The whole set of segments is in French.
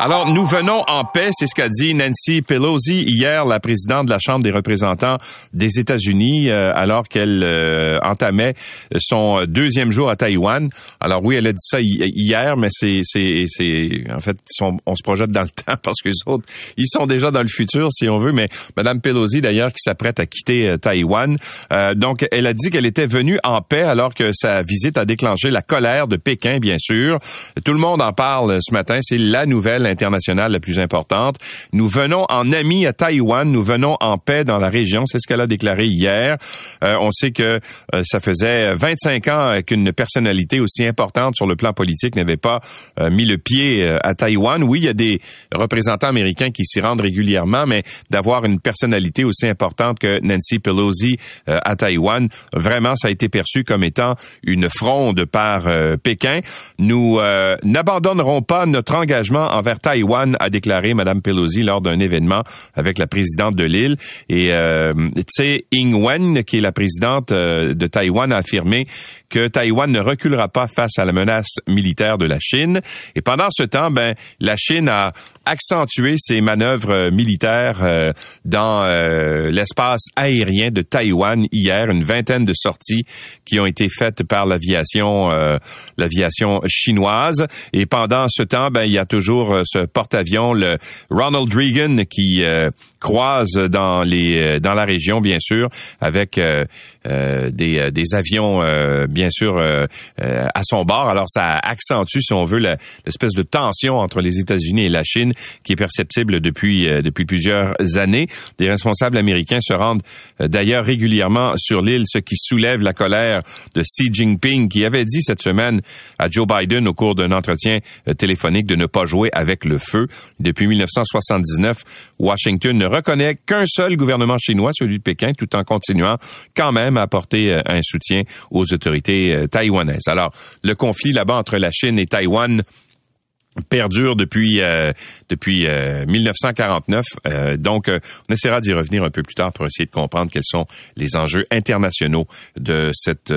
Alors, nous venons en paix, c'est ce qu'a dit Nancy Pelosi hier, la présidente de la Chambre des représentants des États-Unis, euh, alors qu'elle euh, entamait son deuxième jour à Taïwan. Alors oui, elle a dit ça hier, mais c'est, c'est, c'est, en fait, on se projette dans le temps parce que les autres, ils sont déjà dans le futur, si on veut. Mais Madame Pelosi, d'ailleurs, qui s'apprête à quitter euh, Taïwan, donc elle a dit qu'elle était venue en paix alors que sa visite a déclenché la colère de Pékin, bien sûr. Tout le monde en parle ce matin. C'est la nouvelle internationale la plus importante. Nous venons en amis à Taïwan, nous venons en paix dans la région, c'est ce qu'elle a déclaré hier. Euh, on sait que euh, ça faisait 25 ans qu'une personnalité aussi importante sur le plan politique n'avait pas euh, mis le pied à Taïwan. Oui, il y a des représentants américains qui s'y rendent régulièrement, mais d'avoir une personnalité aussi importante que Nancy Pelosi à Taïwan, vraiment, ça a été perçu comme étant une fronde par Pékin. Nous n'abandonnerons pas notre engagement envers Taïwan, a déclaré Mme Pelosi lors d'un événement avec la présidente de l'île. Et euh, Tsai Ing-wen, qui est la présidente euh, de Taïwan, a affirmé que Taïwan ne reculera pas face à la menace militaire de la Chine. Et pendant ce temps, ben, la Chine a accentué ses manœuvres euh, militaires euh, dans euh, l'espace aérien de Taïwan hier, une vingtaine de sorties qui ont été faites par l'aviation l'aviation chinoise. Et pendant ce temps, ben, il y a toujours ce porte-avions, le Ronald Reagan, qui croise dans les dans la région, bien sûr, avec des, des avions bien sûr euh, euh, à son bord. Alors ça accentue, si on veut, l'espèce de tension entre les États-Unis et la Chine qui est perceptible depuis euh, depuis plusieurs années. Des responsables américains se rendent d'ailleurs régulièrement sur l'île, ce qui soulève la colère de Xi Jinping, qui avait dit cette semaine à Joe Biden au cours d'un entretien téléphonique de ne pas jouer avec le feu. Depuis 1979, Washington ne reconnaît qu'un seul gouvernement chinois, celui de Pékin, tout en continuant quand même à apporter un soutien aux autorités euh, taïwanaise. Alors, le conflit là-bas entre la Chine et Taïwan perdure depuis euh, depuis 1949. Euh, euh, donc, on essaiera d'y revenir un peu plus tard pour essayer de comprendre quels sont les enjeux internationaux de cette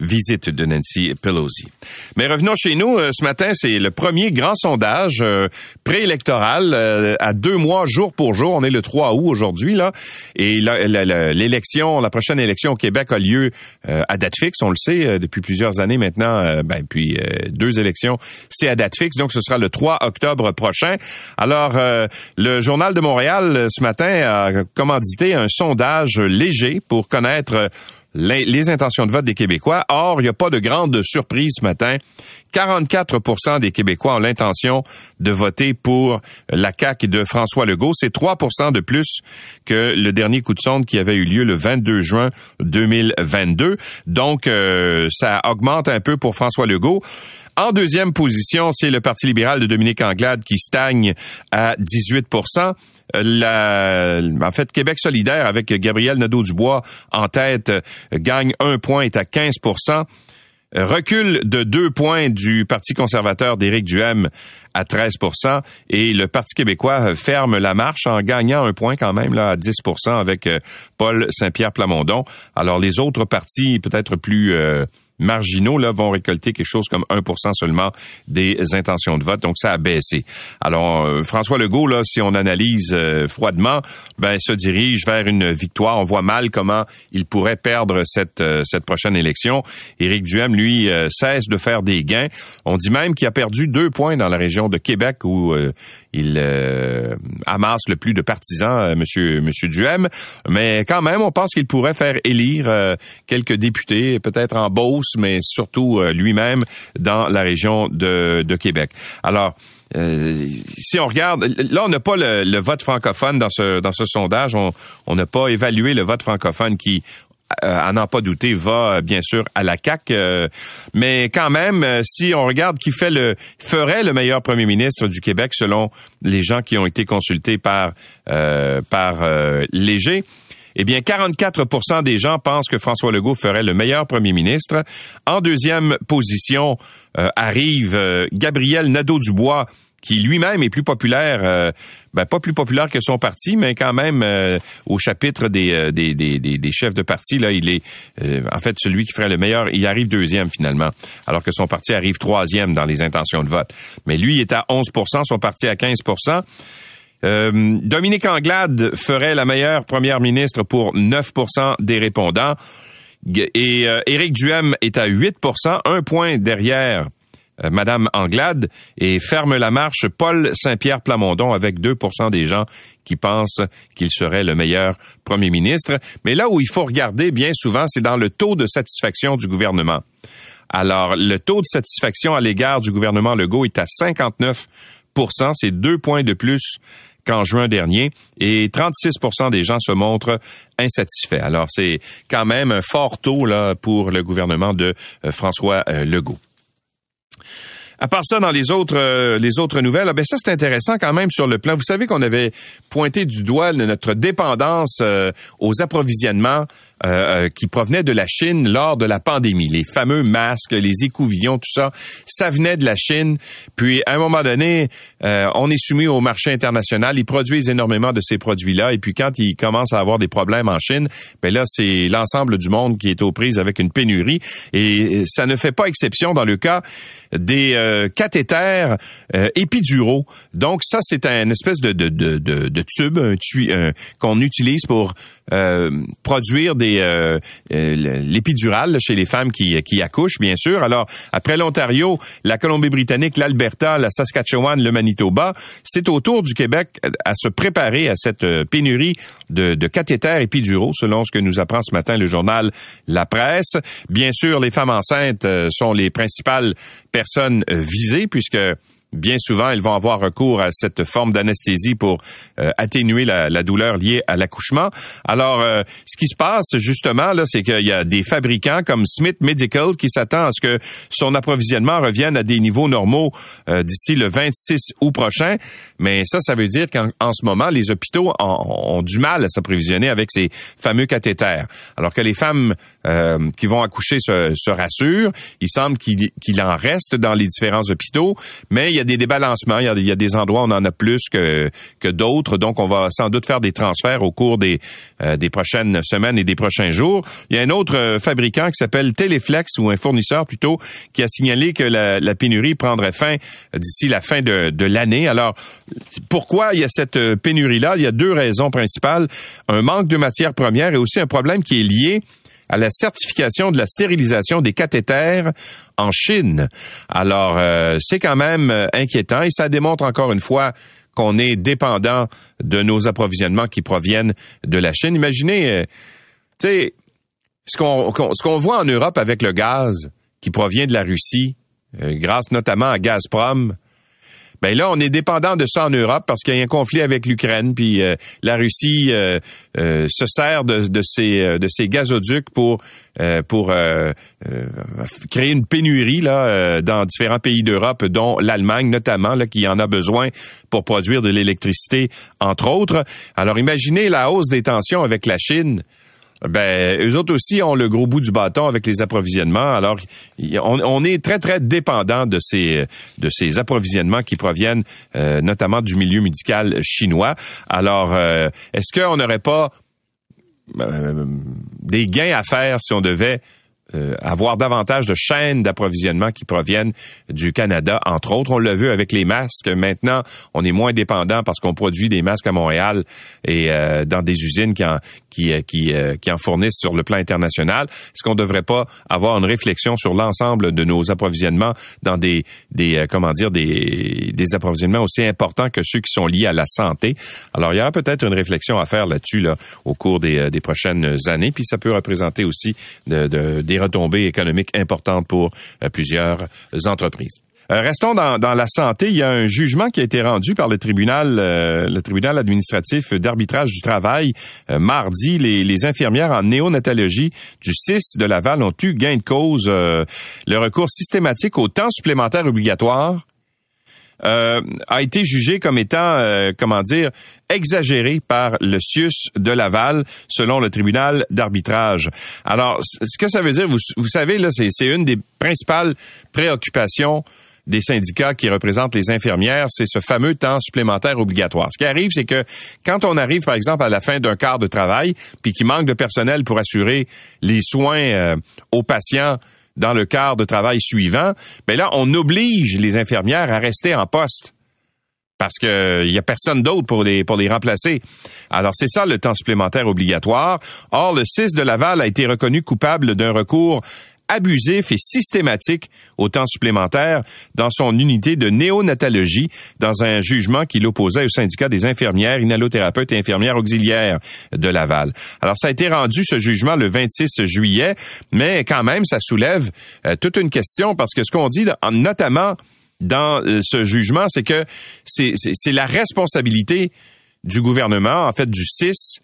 visite de Nancy Pelosi. Mais revenons chez nous. ce matin, c'est le premier grand sondage préélectoral à deux mois, jour pour jour. On est le 3 août aujourd'hui là, et l'élection, la, prochaine élection au Québec a lieu à date fixe. On le sait depuis plusieurs années maintenant. ben puis deux élections, c'est à date fixe. Donc, ce sera le 3 octobre prochain. Alors, euh, le Journal de Montréal, euh, ce matin, a commandité un sondage léger pour connaître euh, les, intentions de vote des Québécois. Or, il n'y a pas de grande surprise ce matin. 44% des Québécois ont l'intention de voter pour la CAQ de François Legault. C'est 3% de plus que le dernier coup de sonde qui avait eu lieu le 22 juin 2022. Donc, ça augmente un peu pour François Legault. En deuxième position, c'est le Parti libéral de Dominique Anglade qui stagne à 18 la, en fait, Québec solidaire avec Gabriel Nadeau-Dubois en tête gagne un point, est à 15% recul de deux points du Parti conservateur d'Éric Duhem à 13% et le Parti québécois ferme la marche en gagnant un point quand même là à 10% avec euh, Paul Saint-Pierre Plamondon. Alors les autres partis peut-être plus euh, marginaux là, vont récolter quelque chose comme 1% seulement des intentions de vote. Donc, ça a baissé. Alors, euh, François Legault, là, si on analyse euh, froidement, ben, se dirige vers une victoire. On voit mal comment il pourrait perdre cette, euh, cette prochaine élection. Éric Duhem, lui, cesse de faire des gains. On dit même qu'il a perdu deux points dans la région de Québec où il amasse le plus de partisans, monsieur, monsieur Duhem. Mais quand même, on pense qu'il pourrait faire élire quelques députés, peut-être en Beauce, mais surtout euh, lui-même dans la région de, Québec. Alors, euh, si on regarde, là, on n'a pas le, vote francophone dans ce dans ce sondage. On n'a pas évalué le vote francophone qui, euh, à n'en pas douter, va bien sûr à la CAC. mais quand même, si on regarde qui fait le ferait le meilleur premier ministre du Québec selon les gens qui ont été consultés par par Léger, eh bien, 44% des gens pensent que François Legault ferait le meilleur premier ministre. En deuxième position euh, arrive euh, Gabriel Nadeau-Dubois qui lui-même est plus populaire, ben, pas plus populaire que son parti, mais quand même au chapitre des, des, des, des, chefs de parti, là, il est en fait celui qui ferait le meilleur. Il arrive deuxième finalement, alors que son parti arrive troisième dans les intentions de vote. Mais lui, il est à 11% son parti à 15% euh, Dominique Anglade ferait la meilleure première ministre pour 9% des répondants. Et euh, Éric Duhem est à 8% un point derrière euh, Madame Anglade et ferme la marche Paul Saint-Pierre Plamondon avec 2% des gens qui pensent qu'il serait le meilleur premier ministre. Mais là où il faut regarder bien souvent, c'est dans le taux de satisfaction du gouvernement. Alors, le taux de satisfaction à l'égard du gouvernement Legault est à 59% c'est deux points de plus qu'en juin dernier et 36% des gens se montrent insatisfaits. Alors c'est quand même un fort taux là pour le gouvernement de euh, François euh, Legault. À part ça, dans les autres euh, les autres nouvelles, ah ben ça c'est intéressant quand même sur le plan. Vous savez qu'on avait pointé du doigt notre dépendance aux approvisionnements euh, euh, qui provenaient de la Chine lors de la pandémie. Les fameux masques, les écouvillons, tout ça, ça venait de la Chine. Puis à un moment donné, euh, on est soumis au marché international. Ils produisent énormément de ces produits-là. Et puis quand ils commencent à avoir des problèmes en Chine, ben là c'est l'ensemble du monde qui est aux prises avec une pénurie. Et ça ne fait pas exception dans le cas des euh, cathéters épiduraux. Donc ça c'est un espèce de, de, de, de, tube un, qu'on utilise pour produire des euh, euh, l'épidurale chez les femmes qui, accouchent, bien sûr. Alors, après l'Ontario, la Colombie-Britannique, l'Alberta, la Saskatchewan, le Manitoba, c'est au tour du Québec à se préparer à cette euh, pénurie de, de cathéters épiduraux, selon ce que nous apprend ce matin le journal La Presse. Bien sûr, les femmes enceintes sont les principales personnes visées, puisque bien souvent, elles vont avoir recours à cette forme d'anesthésie pour euh, atténuer la, douleur liée à l'accouchement. Alors, euh, ce qui se passe justement là, c'est qu'il y a des fabricants comme Smith Medical qui s'attend à ce que son approvisionnement revienne à des niveaux normaux euh, d'ici le 26 août prochain. Mais ça, ça veut dire qu'en ce moment, les hôpitaux ont, du mal à s'approvisionner avec ces fameux cathéters. Alors que les femmes qui vont accoucher se, se rassurent, il semble qu'il en reste dans les différents hôpitaux, mais il y a des débalancements. Il y a, des endroits où on en a plus que, que d'autres. Donc, on va sans doute faire des transferts au cours des, euh, des prochaines semaines et des prochains jours. Il y a un autre euh, fabricant qui s'appelle Teleflex ou un fournisseur plutôt qui a signalé que la, la pénurie prendrait fin d'ici la fin de, de l'année. Alors, pourquoi il y a cette euh, pénurie-là? Il y a deux raisons principales. Un manque de matières premières et aussi un problème qui est lié à la certification de la stérilisation des cathéters en Chine. Alors, euh, c'est quand même euh, inquiétant et ça démontre encore une fois qu'on est dépendant de nos approvisionnements qui proviennent de la Chine. Imaginez, euh, tu sais, ce qu'on ce qu'on voit en Europe avec le gaz qui provient de la Russie, grâce notamment à Gazprom, ben là, on est dépendant de ça en Europe parce qu'il y a un conflit avec l'Ukraine, puis euh, la Russie euh, euh, se sert de, de ces gazoducs pour créer une pénurie là dans différents pays d'Europe, dont l'Allemagne notamment, qui en a besoin pour produire de l'électricité, entre autres. Alors, imaginez la hausse des tensions avec la Chine ben eux autres aussi ont le gros bout du bâton avec les approvisionnements. Alors on, est très très dépendant de ces de ces approvisionnements qui proviennent euh, notamment du milieu médical chinois. Alors euh, est-ce qu'on n'aurait pas euh, des gains à faire si on devait euh, avoir davantage de chaînes d'approvisionnement qui proviennent du Canada, entre autres. On l'a vu avec les masques. Maintenant, on est moins dépendant parce qu'on produit des masques à Montréal et euh, dans des usines qui en, qui, euh, qui, qui en fournissent sur le plan international. Est-ce qu'on ne devrait pas avoir une réflexion sur l'ensemble de nos approvisionnements dans des, des comment dire, des, des approvisionnements aussi importants que ceux qui sont liés à la santé? Alors, il y aura peut-être une réflexion à faire là-dessus là, au cours des, des prochaines années. Puis ça peut représenter aussi de, de, des retombées économiques importantes pour euh, plusieurs entreprises. Euh, restons dans, la santé. Il y a un jugement qui a été rendu par le tribunal, euh, le tribunal administratif d'arbitrage du travail mardi. Les, infirmières en néonatologie du 6 de Laval ont eu gain de cause. le recours systématique au temps supplémentaire obligatoire euh, a été jugé comme étant, euh, comment dire, exagéré par le CIUS de Laval, selon le tribunal d'arbitrage. Alors, ce que ça veut dire, vous, vous savez, là, c'est une des principales préoccupations des syndicats qui représentent les infirmières, c'est ce fameux temps supplémentaire obligatoire. Ce qui arrive, c'est que quand on arrive, par exemple, à la fin d'un quart de travail, puis qu'il manque de personnel pour assurer les soins euh, aux patients dans le quart de travail suivant, ben là, on oblige les infirmières à rester en poste parce qu'il y a personne d'autre pour les pour les remplacer. Alors c'est ça le temps supplémentaire obligatoire. Or le 6 de Laval a été reconnu coupable d'un recours abusif et systématique au temps supplémentaire dans son unité de néonatologie dans un jugement qui l'opposait au syndicat des infirmières, inhalothérapeutes et infirmières auxiliaires de Laval. Alors ça a été rendu ce jugement le 26 juillet, mais quand même ça soulève euh, toute une question parce que ce qu'on dit notamment dans euh, ce jugement, c'est que c'est la responsabilité du gouvernement, en fait du CIS,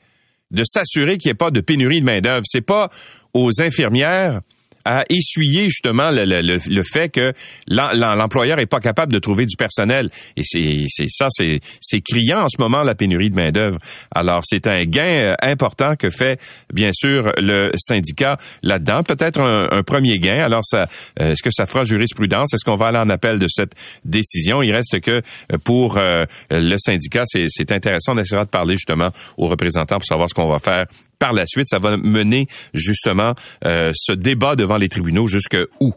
de s'assurer qu'il n'y ait pas de pénurie de main-d'œuvre. C'est pas aux infirmières à essuyer justement le, le, le fait que l'employeur est pas capable de trouver du personnel. Et c'est ça, c'est criant en ce moment la pénurie de main d'œuvre. Alors c'est un gain euh, important que fait bien sûr le syndicat là-dedans. Peut-être un, premier gain. Alors ça, euh, est-ce que ça fera jurisprudence? Est-ce qu'on va aller en appel de cette décision? Il reste que euh, pour le syndicat, c'est intéressant d'essayer de parler justement aux représentants pour savoir ce qu'on va faire par la suite, ça va mener justement euh, ce débat devant les tribunaux jusque où?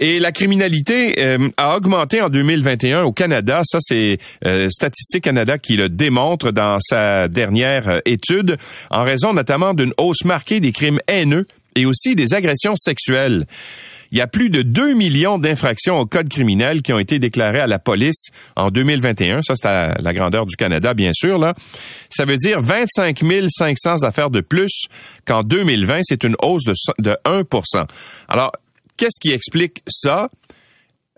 Et la criminalité euh, a augmenté en 2021 au Canada. Ça, c'est euh, Statistique Canada qui le démontre dans sa dernière étude, en raison notamment d'une hausse marquée des crimes haineux et aussi des agressions sexuelles. Il y a plus de 2 millions d'infractions au code criminel qui ont été déclarées à la police en 2021. Ça, c'est à la grandeur du Canada, bien sûr. Là. Ça veut dire 25 500 affaires de plus qu'en 2020. C'est une hausse de, de 1% Alors, qu'est-ce qui explique ça?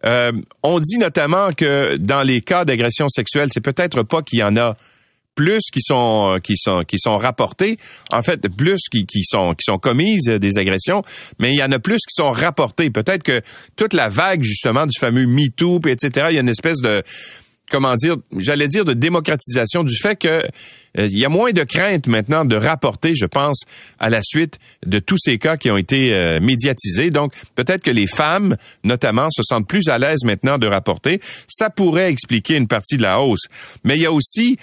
Euh, on dit notamment que dans les cas d'agression sexuelle, c'est peut-être pas qu'il y en a plus qui sont euh, qui sont qui sont rapportés, en fait plus qui, qui sont qui sont commises euh, des agressions, mais il y en a plus qui sont rapportés. Peut-être que toute la vague justement du fameux MeToo, etc. Il y a une espèce de comment dire, j'allais dire de démocratisation du fait que euh, il y a moins de crainte maintenant de rapporter, je pense, à la suite de tous ces cas qui ont été médiatisés. Donc, peut-être que les femmes, notamment, se sentent plus à l'aise maintenant de rapporter. Ça pourrait expliquer une partie de la hausse. Mais il y a aussi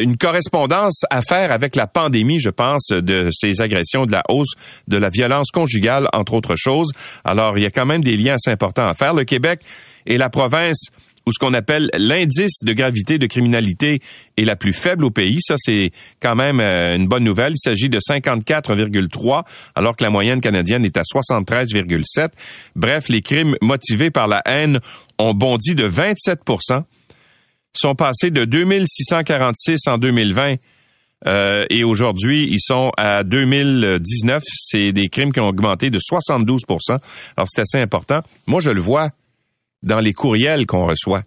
une correspondance à faire avec la pandémie, je pense, de ces agressions, de la hausse de la violence conjugale, entre autres choses. Alors, il y a quand même des liens assez importants à faire. Le Québec est la province où ce qu'on appelle l'indice de gravité de criminalité est la plus faible au pays. Ça, c'est quand même euh, une bonne nouvelle. Il s'agit de 54,3, alors que la moyenne canadienne est à 73,7. Bref, les crimes motivés par la haine ont bondi de 27 sont passés de 2646 en 2020 euh, et aujourd'hui, ils sont à 2019. C'est des crimes qui ont augmenté de 72% Alors, c'est assez important. Moi, je le vois dans les courriels qu'on reçoit.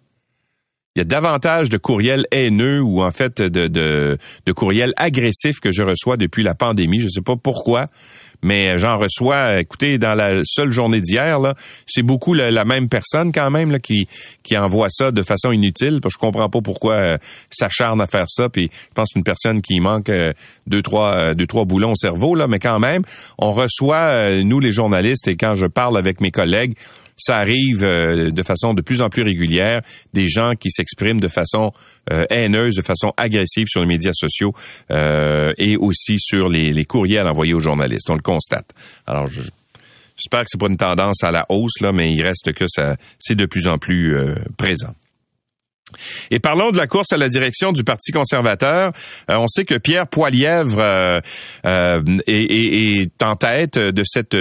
Il y a davantage de courriels haineux ou en fait de, de, de courriels agressifs que je reçois depuis la pandémie. Je ne sais pas pourquoi mais j'en reçois, écoutez, dans la seule journée d'hier, c'est beaucoup la, même personne quand même qui, qui envoie ça de façon inutile. Parce que je comprends pas pourquoi euh, s'acharne à faire ça. Puis je pense une personne qui manque euh, deux, trois, euh, deux, trois boulons au cerveau, là, mais quand même, on reçoit, euh, nous les journalistes, et quand je parle avec mes collègues, ça arrive euh, de façon de plus en plus régulière, des gens qui s'expriment de façon euh, haineuse, de façon agressive sur les médias sociaux euh, et aussi sur les, les, courriels envoyés aux journalistes. On le constate. Alors, j'espère que c'est pas une tendance à la hausse là, mais il reste que ça, c'est de plus en plus présent. Et parlons de la course à la direction du Parti conservateur. Euh, on sait que Pierre Poilièvre euh, euh, est, en tête de cette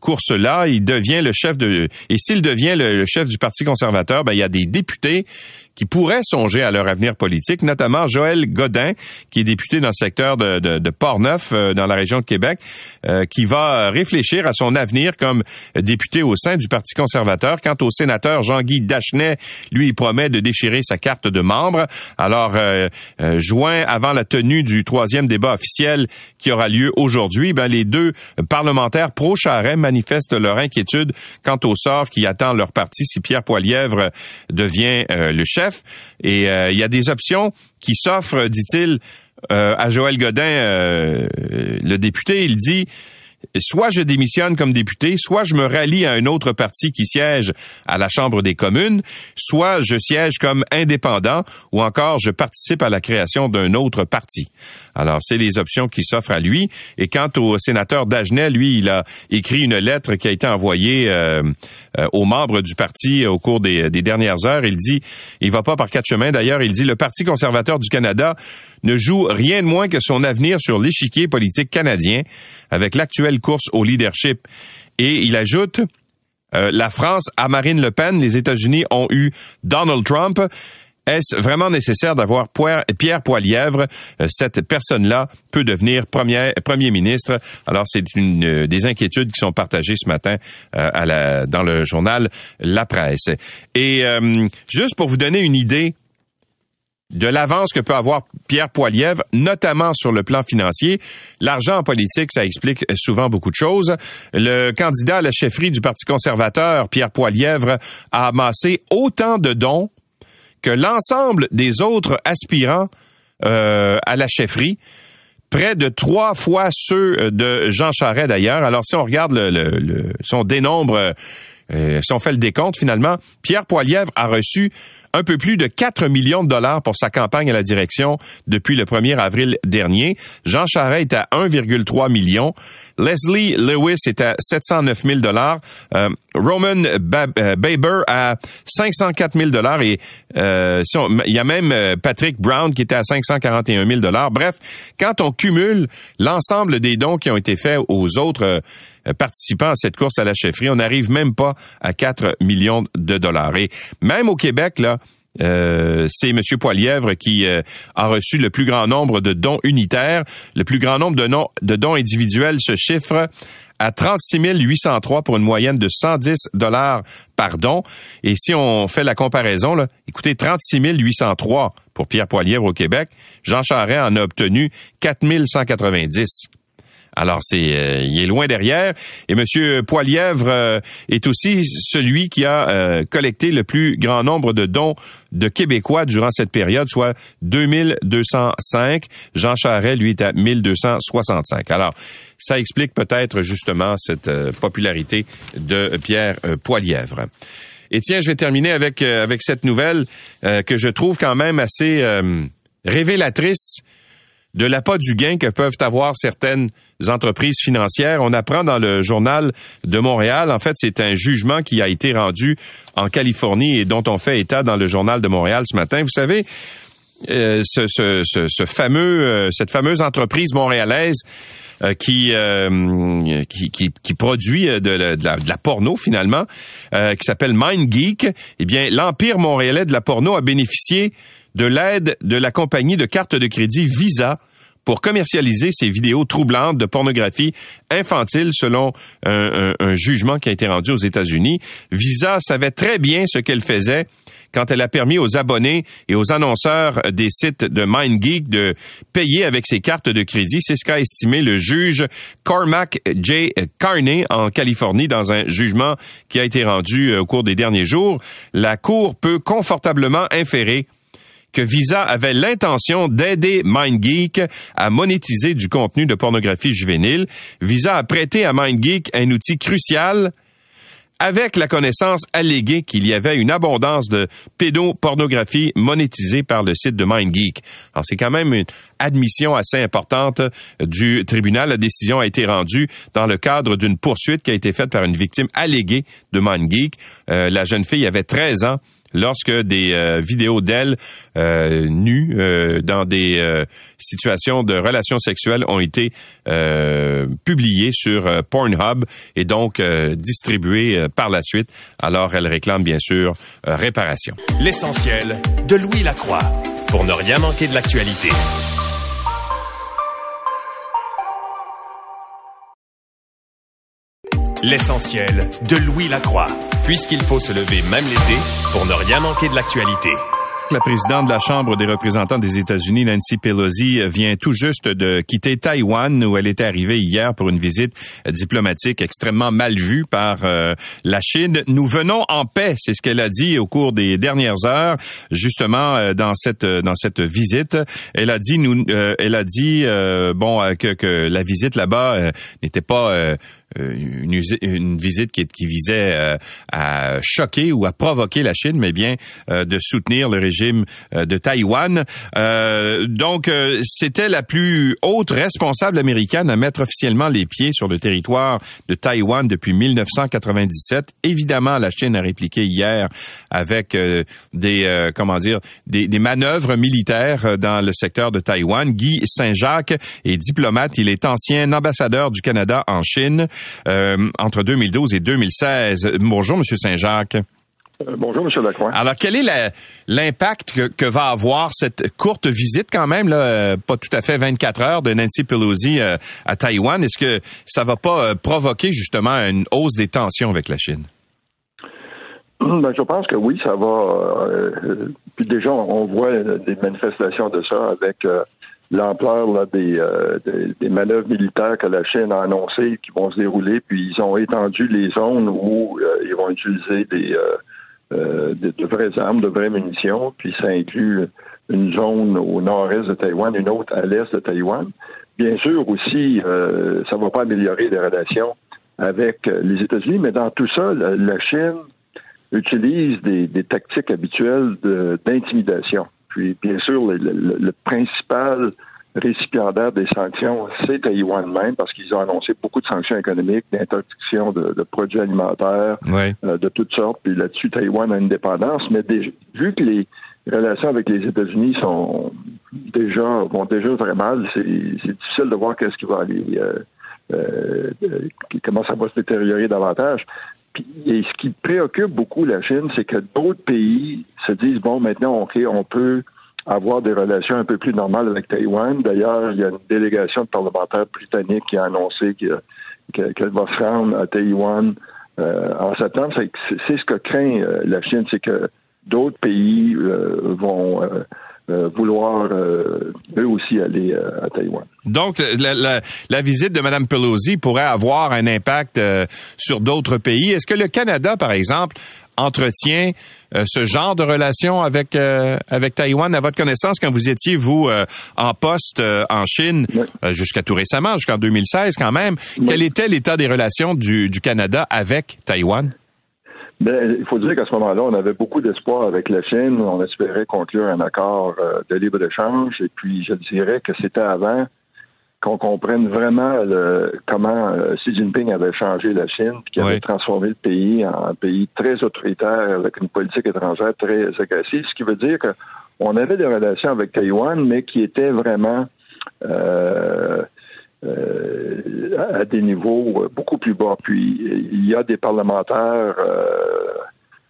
course-là. Il devient le chef de... Et s'il devient le, chef du Parti conservateur, ben, il y a des députés qui pourraient songer à leur avenir politique, notamment Joël Godin, qui est député dans le secteur de, de, de Port-Neuf, euh, dans la région de Québec, euh, qui va réfléchir à son avenir comme député au sein du Parti conservateur. Quant au sénateur Jean-Guy Dachenet, lui, il promet de déchirer sa carte de membre. Alors, euh, juin, avant la tenue du troisième débat officiel qui aura lieu aujourd'hui, ben, les deux parlementaires pro-Charret manifestent leur inquiétude quant au sort qui attend leur parti si Pierre Poilièvre devient le chef. Et euh, il y a des options qui s'offrent, dit-il, euh, à Joël Godin, euh, le député. Il dit soit je démissionne comme député, soit je me rallie à un autre parti qui siège à la Chambre des communes, soit je siège comme indépendant ou encore je participe à la création d'un autre parti. Alors, c'est les options qui s'offrent à lui. Et quant au sénateur Dagenet, lui, il a écrit une lettre qui a été envoyée euh, euh, aux membres du parti au cours des, dernières heures. Il dit, il va pas par quatre chemins d'ailleurs, il dit, le Parti conservateur du Canada ne joue rien de moins que son avenir sur l'échiquier politique canadien avec l'actuelle course au leadership. Et il ajoute, euh, la France a Marine Le Pen, les États-Unis ont eu Donald Trump. Est-ce vraiment nécessaire d'avoir Pierre Poilièvre? Euh, cette personne-là peut devenir premier, premier ministre. Alors, c'est une euh, des inquiétudes qui sont partagées ce matin la, dans le journal La Presse. Et juste pour vous donner une idée de l'avance que peut avoir Pierre Poilievre, notamment sur le plan financier. L'argent en politique, ça explique souvent beaucoup de choses. Le candidat à la chefferie du Parti conservateur, Pierre Poilievre, a amassé autant de dons que l'ensemble des autres aspirants euh, à la chefferie près de trois fois ceux de Jean Charest d'ailleurs. Alors si on regarde le, le, si on dénombre, euh, si on fait le décompte finalement, Pierre Poilievre a reçu un peu plus de 4 millions de dollars pour sa campagne à la direction depuis le 1er avril dernier. Jean Charest est à 1,3 million. Leslie Lewis est à 709 000 dollars. Euh, Roman euh, Baber à 504 000 dollars et euh, il y a même Patrick Brown qui était à 541 000 dollars. Bref, quand on cumule l'ensemble des dons qui ont été faits aux autres participants à cette course à la chefferie, on n'arrive même pas à 4 millions de dollars. Et même au Québec, là, euh, c'est M. Poilièvre qui euh, a reçu le plus grand nombre de dons unitaires. Le plus grand nombre de, de dons individuels se chiffre à 36 803 pour une moyenne de 110 dollars par don. Et si on fait la comparaison, là, écoutez, 36 803 pour Pierre Poilièvre au Québec. Jean Charest en a obtenu 4 190. Alors c'est euh, il est loin derrière et monsieur Poilièvre euh, est aussi celui qui a euh, collecté le plus grand nombre de dons de Québécois durant cette période, soit 2205. Jean Charest, lui, est à 1265. Alors, ça explique peut-être justement cette popularité de Pierre Poilièvre. Et tiens, je vais terminer avec avec cette nouvelle que je trouve quand même assez révélatrice de l'appât du gain que peuvent avoir certaines entreprises financières. On apprend dans le journal de Montréal, en fait, c'est un jugement qui a été rendu en Californie et dont on fait état dans le journal de Montréal ce matin. Vous savez, euh, ce, fameux, euh, cette fameuse entreprise montréalaise euh, qui, qui, produit de, la, de, la, porno finalement, qui s'appelle MindGeek. Eh bien, l'empire montréalais de la porno a bénéficié de l'aide de la compagnie de cartes de crédit Visa pour commercialiser ces vidéos troublantes de pornographie infantile selon un, jugement qui a été rendu aux États-Unis. Visa savait très bien ce qu'elle faisait quand elle a permis aux abonnés et aux annonceurs des sites de MindGeek de payer avec ses cartes de crédit. C'est ce qu'a estimé le juge Cormac J. Carney en Californie dans un jugement qui a été rendu euh, au cours des derniers jours. La Cour peut confortablement inférer que Visa avait l'intention d'aider MindGeek à monétiser du contenu de pornographie juvénile. Visa a prêté à MindGeek un outil crucial avec la connaissance alléguée qu'il y avait une abondance de pédopornographie monétisée par le site de MindGeek. Alors c'est quand même une admission assez importante du tribunal. La décision a été rendue dans le cadre d'une poursuite qui a été faite par une victime alléguée de MindGeek. Euh, la jeune fille avait 13 ans lorsque des euh, vidéos d'elle euh, nues euh, dans des situations de relations sexuelles ont été publiées sur Pornhub et donc distribuées par la suite. Alors elle réclame bien sûr réparation. L'essentiel de Louis Lacroix pour ne rien manquer de l'actualité. L'essentiel de Louis Lacroix puisqu'il faut se lever même l'été pour ne rien manquer de l'actualité. la présidente de la Chambre des représentants des États-Unis, Nancy Pelosi, vient tout juste de quitter Taïwan où elle était arrivée hier pour une visite diplomatique extrêmement mal vue par euh, la Chine. Nous venons en paix, c'est ce qu'elle a dit au cours des dernières heures, justement euh, dans cette dans cette visite. Elle a dit nous, euh, elle a dit bon que, que la visite là-bas n'était pas euh, une, une, visite qui, qui visait euh, à choquer ou à provoquer la Chine, mais bien euh, de soutenir le régime de Taïwan. donc, c'était la plus haute responsable américaine à mettre officiellement les pieds sur le territoire de Taïwan depuis 1997. Évidemment, la Chine a répliqué hier avec des comment dire des, des manœuvres militaires dans le secteur de Taïwan. Guy Saint-Jacques est diplomate. Il est ancien ambassadeur du Canada en Chine. Euh, entre 2012 et 2016. Bonjour, Monsieur Saint-Jacques. Euh, bonjour, M. Lacroix. Alors, quel est l'impact que, va avoir cette courte visite quand même, là, euh, pas tout à fait 24 heures de Nancy Pelosi à Taïwan? Est-ce que ça va pas provoquer justement une hausse des tensions avec la Chine? Ben, je pense que oui, ça va. puis déjà, on voit des manifestations de ça avec l'ampleur des, euh, des, des, manœuvres militaires que la Chine a annoncées qui vont se dérouler, puis ils ont étendu les zones où euh, ils vont utiliser des, euh, de, de, vraies armes, de vraies munitions, puis ça inclut une zone au nord-est de Taïwan, une autre à l'est de Taïwan. Bien sûr aussi, ça ne va pas améliorer les relations avec les États-Unis, mais dans tout ça, la, Chine utilise des, des tactiques habituelles d'intimidation. Puis, bien sûr, le, principal récipiendaire des sanctions, c'est Taïwan même, parce qu'ils ont annoncé beaucoup de sanctions économiques, d'interdiction de, produits alimentaires, euh, de toutes sortes. Puis là-dessus, Taïwan a une dépendance. Mais vu que les relations avec les États-Unis sont déjà vont déjà très mal, c'est difficile de voir qu'est-ce qui va aller, euh, euh, comment ça va se détériorer davantage. Et ce qui préoccupe beaucoup la Chine, c'est que d'autres pays se disent bon, maintenant, OK, on peut avoir des relations un peu plus normales avec Taïwan. D'ailleurs, il y a une délégation de parlementaires britanniques qui a annoncé qu'elle va se rendre à Taïwan euh, en septembre. C'est ce que craint euh, la Chine, c'est que d'autres pays euh, vont euh, vouloir euh, eux aussi aller euh, à Taïwan. Donc, la, la, la, visite de Mme Pelosi pourrait avoir un impact sur d'autres pays. Est-ce que le Canada, par exemple, entretient ce genre de relation avec avec Taïwan? À votre connaissance quand vous étiez vous en poste en Chine jusqu'à tout récemment jusqu'en 2016 quand même quel était l'état des relations du, du Canada avec Taïwan? Ben, il faut dire qu'à ce moment-là, on avait beaucoup d'espoir avec la Chine. On espérait conclure un accord euh, de libre-échange. Et puis, je dirais que c'était avant qu'on comprenne vraiment comment euh, Xi Jinping avait changé la Chine, puis qu'il avait transformé le pays en un pays très autoritaire, avec une politique étrangère très agressive. Ce qui veut dire qu'on avait des relations avec Taïwan, mais qui étaient vraiment... Euh, euh, à des niveaux euh, beaucoup plus bas. Puis il y a des parlementaires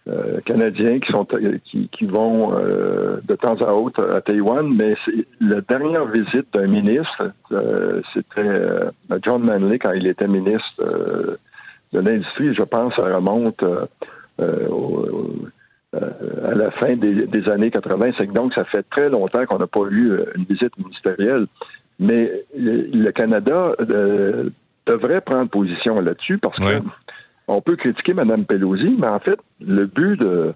euh, canadiens qui sont qui, vont de temps à autre à Taïwan, mais la dernière visite d'un ministre, c'était John Manley quand il était ministre de l'industrie. Je pense ça remonte à la fin des, des années 80. Donc ça fait très longtemps qu'on n'a pas eu une visite ministérielle. Mais le Canada euh, devrait prendre position là-dessus parce que on peut critiquer Mme Pelosi, mais en fait, le but de,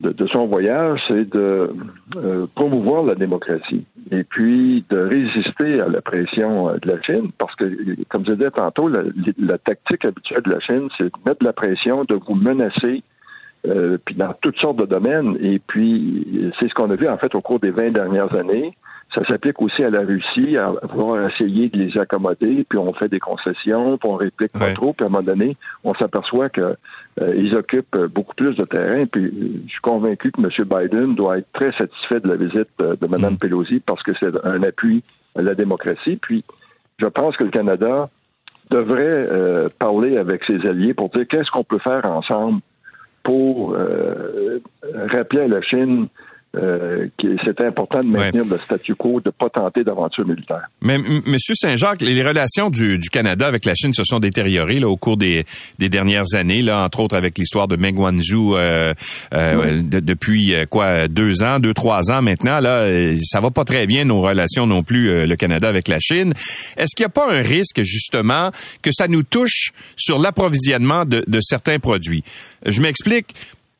de, son voyage, c'est de euh, promouvoir la démocratie et puis de résister à la pression euh, de la Chine, parce que, comme je disais tantôt, la, la tactique habituelle de la Chine, c'est de mettre de la pression, de vous menacer, puis dans toutes sortes de domaines. Et puis, c'est ce qu'on a vu en fait au cours des 20 dernières années. Ça s'applique aussi à la Russie, à vouloir essayer de les accommoder, puis on fait des concessions, puis on réplique pas trop, puis à un moment donné, on s'aperçoit que euh, ils occupent beaucoup plus de terrain. Puis je suis convaincu que M. Biden doit être très satisfait de la visite de, Mme mm. Pelosi parce que c'est un appui à la démocratie. Puis je pense que le Canada devrait euh, parler avec ses alliés pour dire qu'est-ce qu'on peut faire ensemble pour euh, rappeler à la Chine euh, c'était important de maintenir le statu quo, de pas tenter d'aventure militaire. Mais Monsieur Saint-Jacques, les relations du, du, Canada avec la Chine se sont détériorées là, au cours des, des dernières années, là, entre autres avec l'histoire de Meng Wanzhou euh, euh, depuis euh, quoi deux ans, deux trois ans maintenant. Là, ça va pas très bien nos relations non plus le Canada avec la Chine. Est-ce qu'il n'y a pas un risque justement que ça nous touche sur l'approvisionnement de, de certains produits? Je m'explique.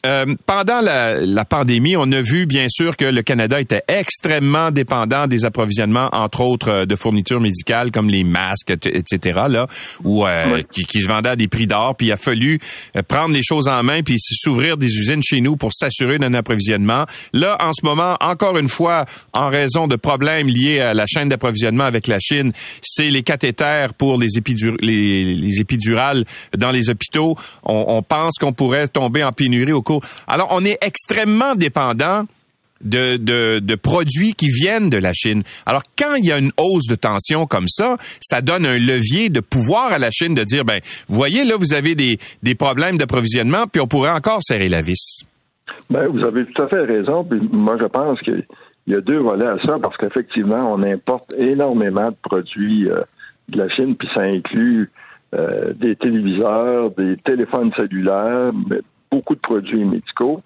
Euh, pendant la, pandémie, on a vu bien sûr que le Canada était extrêmement dépendant des approvisionnements, entre autres euh, de fournitures médicales comme les masques, etc. Là, ou euh, qui, se vendaient à des prix d'or. Puis il a fallu prendre les choses en main puis s'ouvrir des usines chez nous pour s'assurer d'un approvisionnement. Là, en ce moment, encore une fois, en raison de problèmes liés à la chaîne d'approvisionnement avec la Chine, c'est les cathéters pour les, les, épidurales dans les hôpitaux. On, on pense qu'on pourrait tomber en pénurie au cours alors, on est extrêmement dépendant de, produits qui viennent de la Chine. Alors, quand il y a une hausse de tension comme ça, ça donne un levier de pouvoir à la Chine de dire, ben, voyez, là, vous avez des, problèmes d'approvisionnement, puis on pourrait encore serrer la vis. Ben, vous avez tout à fait raison. Puis moi, je pense qu'il y a deux volets à ça, parce qu'effectivement, on importe énormément de produits euh, de la Chine, puis ça inclut euh, des téléviseurs, des téléphones cellulaires, beaucoup de produits médicaux,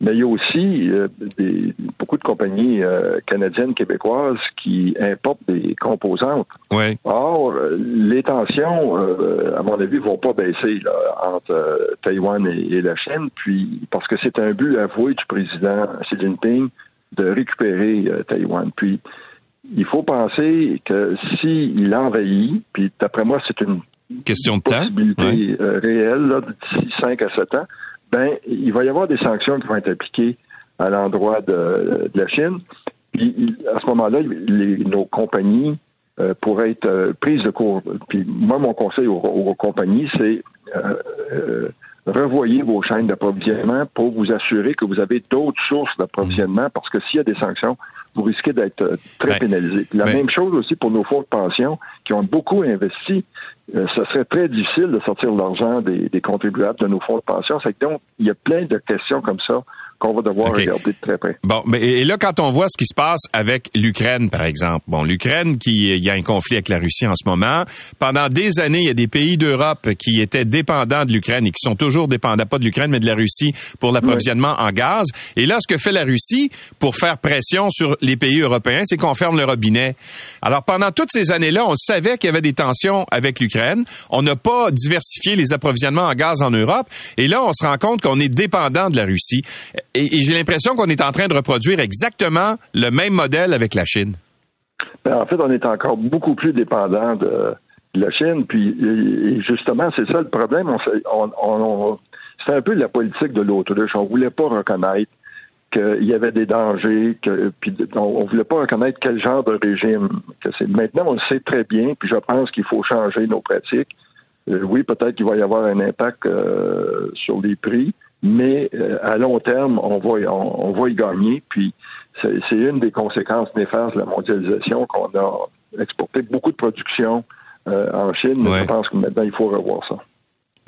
mais il y a aussi euh, des, beaucoup de compagnies euh, canadiennes, québécoises qui importent des composantes. Oui. Or, les tensions, euh, à mon avis, vont pas baisser entre Taïwan et, la Chine, puis parce que c'est un but avoué du président Xi Jinping de récupérer Taïwan. Puis, il faut penser que s'il envahit, puis d'après moi, c'est une question de possibilité réelle d'ici 5 à 7 ans, ben, il va y avoir des sanctions qui vont être appliquées à l'endroit de, la Chine. Puis à ce moment-là, nos compagnies euh, pourraient être euh, prises de court. Puis moi, mon conseil aux, compagnies, c'est euh, revoyez vos chaînes d'approvisionnement pour vous assurer que vous avez d'autres sources d'approvisionnement, parce que s'il y a des sanctions, vous risquez d'être très pénalisé. La même chose aussi pour nos fonds de pension qui ont beaucoup investi euh, ce serait très difficile de sortir l'argent des, contribuables de nos fonds de pension. C'est donc, il y a plein de questions comme ça qu'on va devoir regarder de très près. Bon, mais et là, quand on voit ce qui se passe avec l'Ukraine, par exemple, bon, l'Ukraine qui il y a un conflit avec la Russie en ce moment. Pendant des années, il y a des pays d'Europe qui étaient dépendants de l'Ukraine et qui sont toujours dépendants pas de l'Ukraine mais de la Russie pour l'approvisionnement en gaz. Et là, ce que fait la Russie pour faire pression sur les pays européens, c'est qu'on ferme le robinet. Alors pendant toutes ces années-là, on savait qu'il y avait des tensions avec l'Ukraine. On n'a pas diversifié les approvisionnements en gaz en Europe. Et là, on se rend compte qu'on est dépendant de la Russie et, j'ai l'impression qu'on est en train de reproduire exactement le même modèle avec la Chine. Ben, en fait, on est encore beaucoup plus dépendant de, la Chine. Puis, justement, c'est ça le problème. On, c'est un peu la politique de l'autruche. On voulait pas reconnaître qu'il y avait des dangers, que, puis on, ne voulait pas reconnaître quel genre de régime. Maintenant, on le sait très bien, puis je pense qu'il faut changer nos pratiques. Euh, oui, peut-être qu'il va y avoir un impact euh, sur les prix, mais euh, à long terme, on va, on, va y gagner. Puis c'est une des conséquences néfastes de la mondialisation qu'on a exporté beaucoup de production euh, en Chine. Mais je pense que maintenant, il faut revoir ça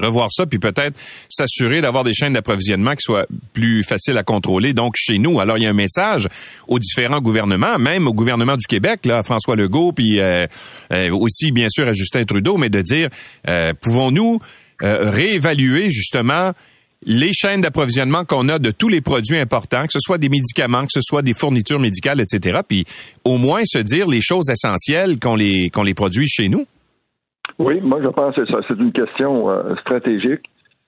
revoir ça, puis peut-être s'assurer d'avoir des chaînes d'approvisionnement qui soient plus faciles à contrôler, donc chez nous. Alors, il y a un message aux différents gouvernements, même au gouvernement du Québec, là, François Legault, puis euh, aussi, bien sûr, à Justin Trudeau, mais de dire, pouvons-nous réévaluer justement les chaînes d'approvisionnement qu'on a de tous les produits importants, que ce soit des médicaments, que ce soit des fournitures médicales, etc. Puis au moins se dire les choses essentielles qu'on les les produit chez nous? Oui, moi je pense que ça. C'est une question euh, stratégique.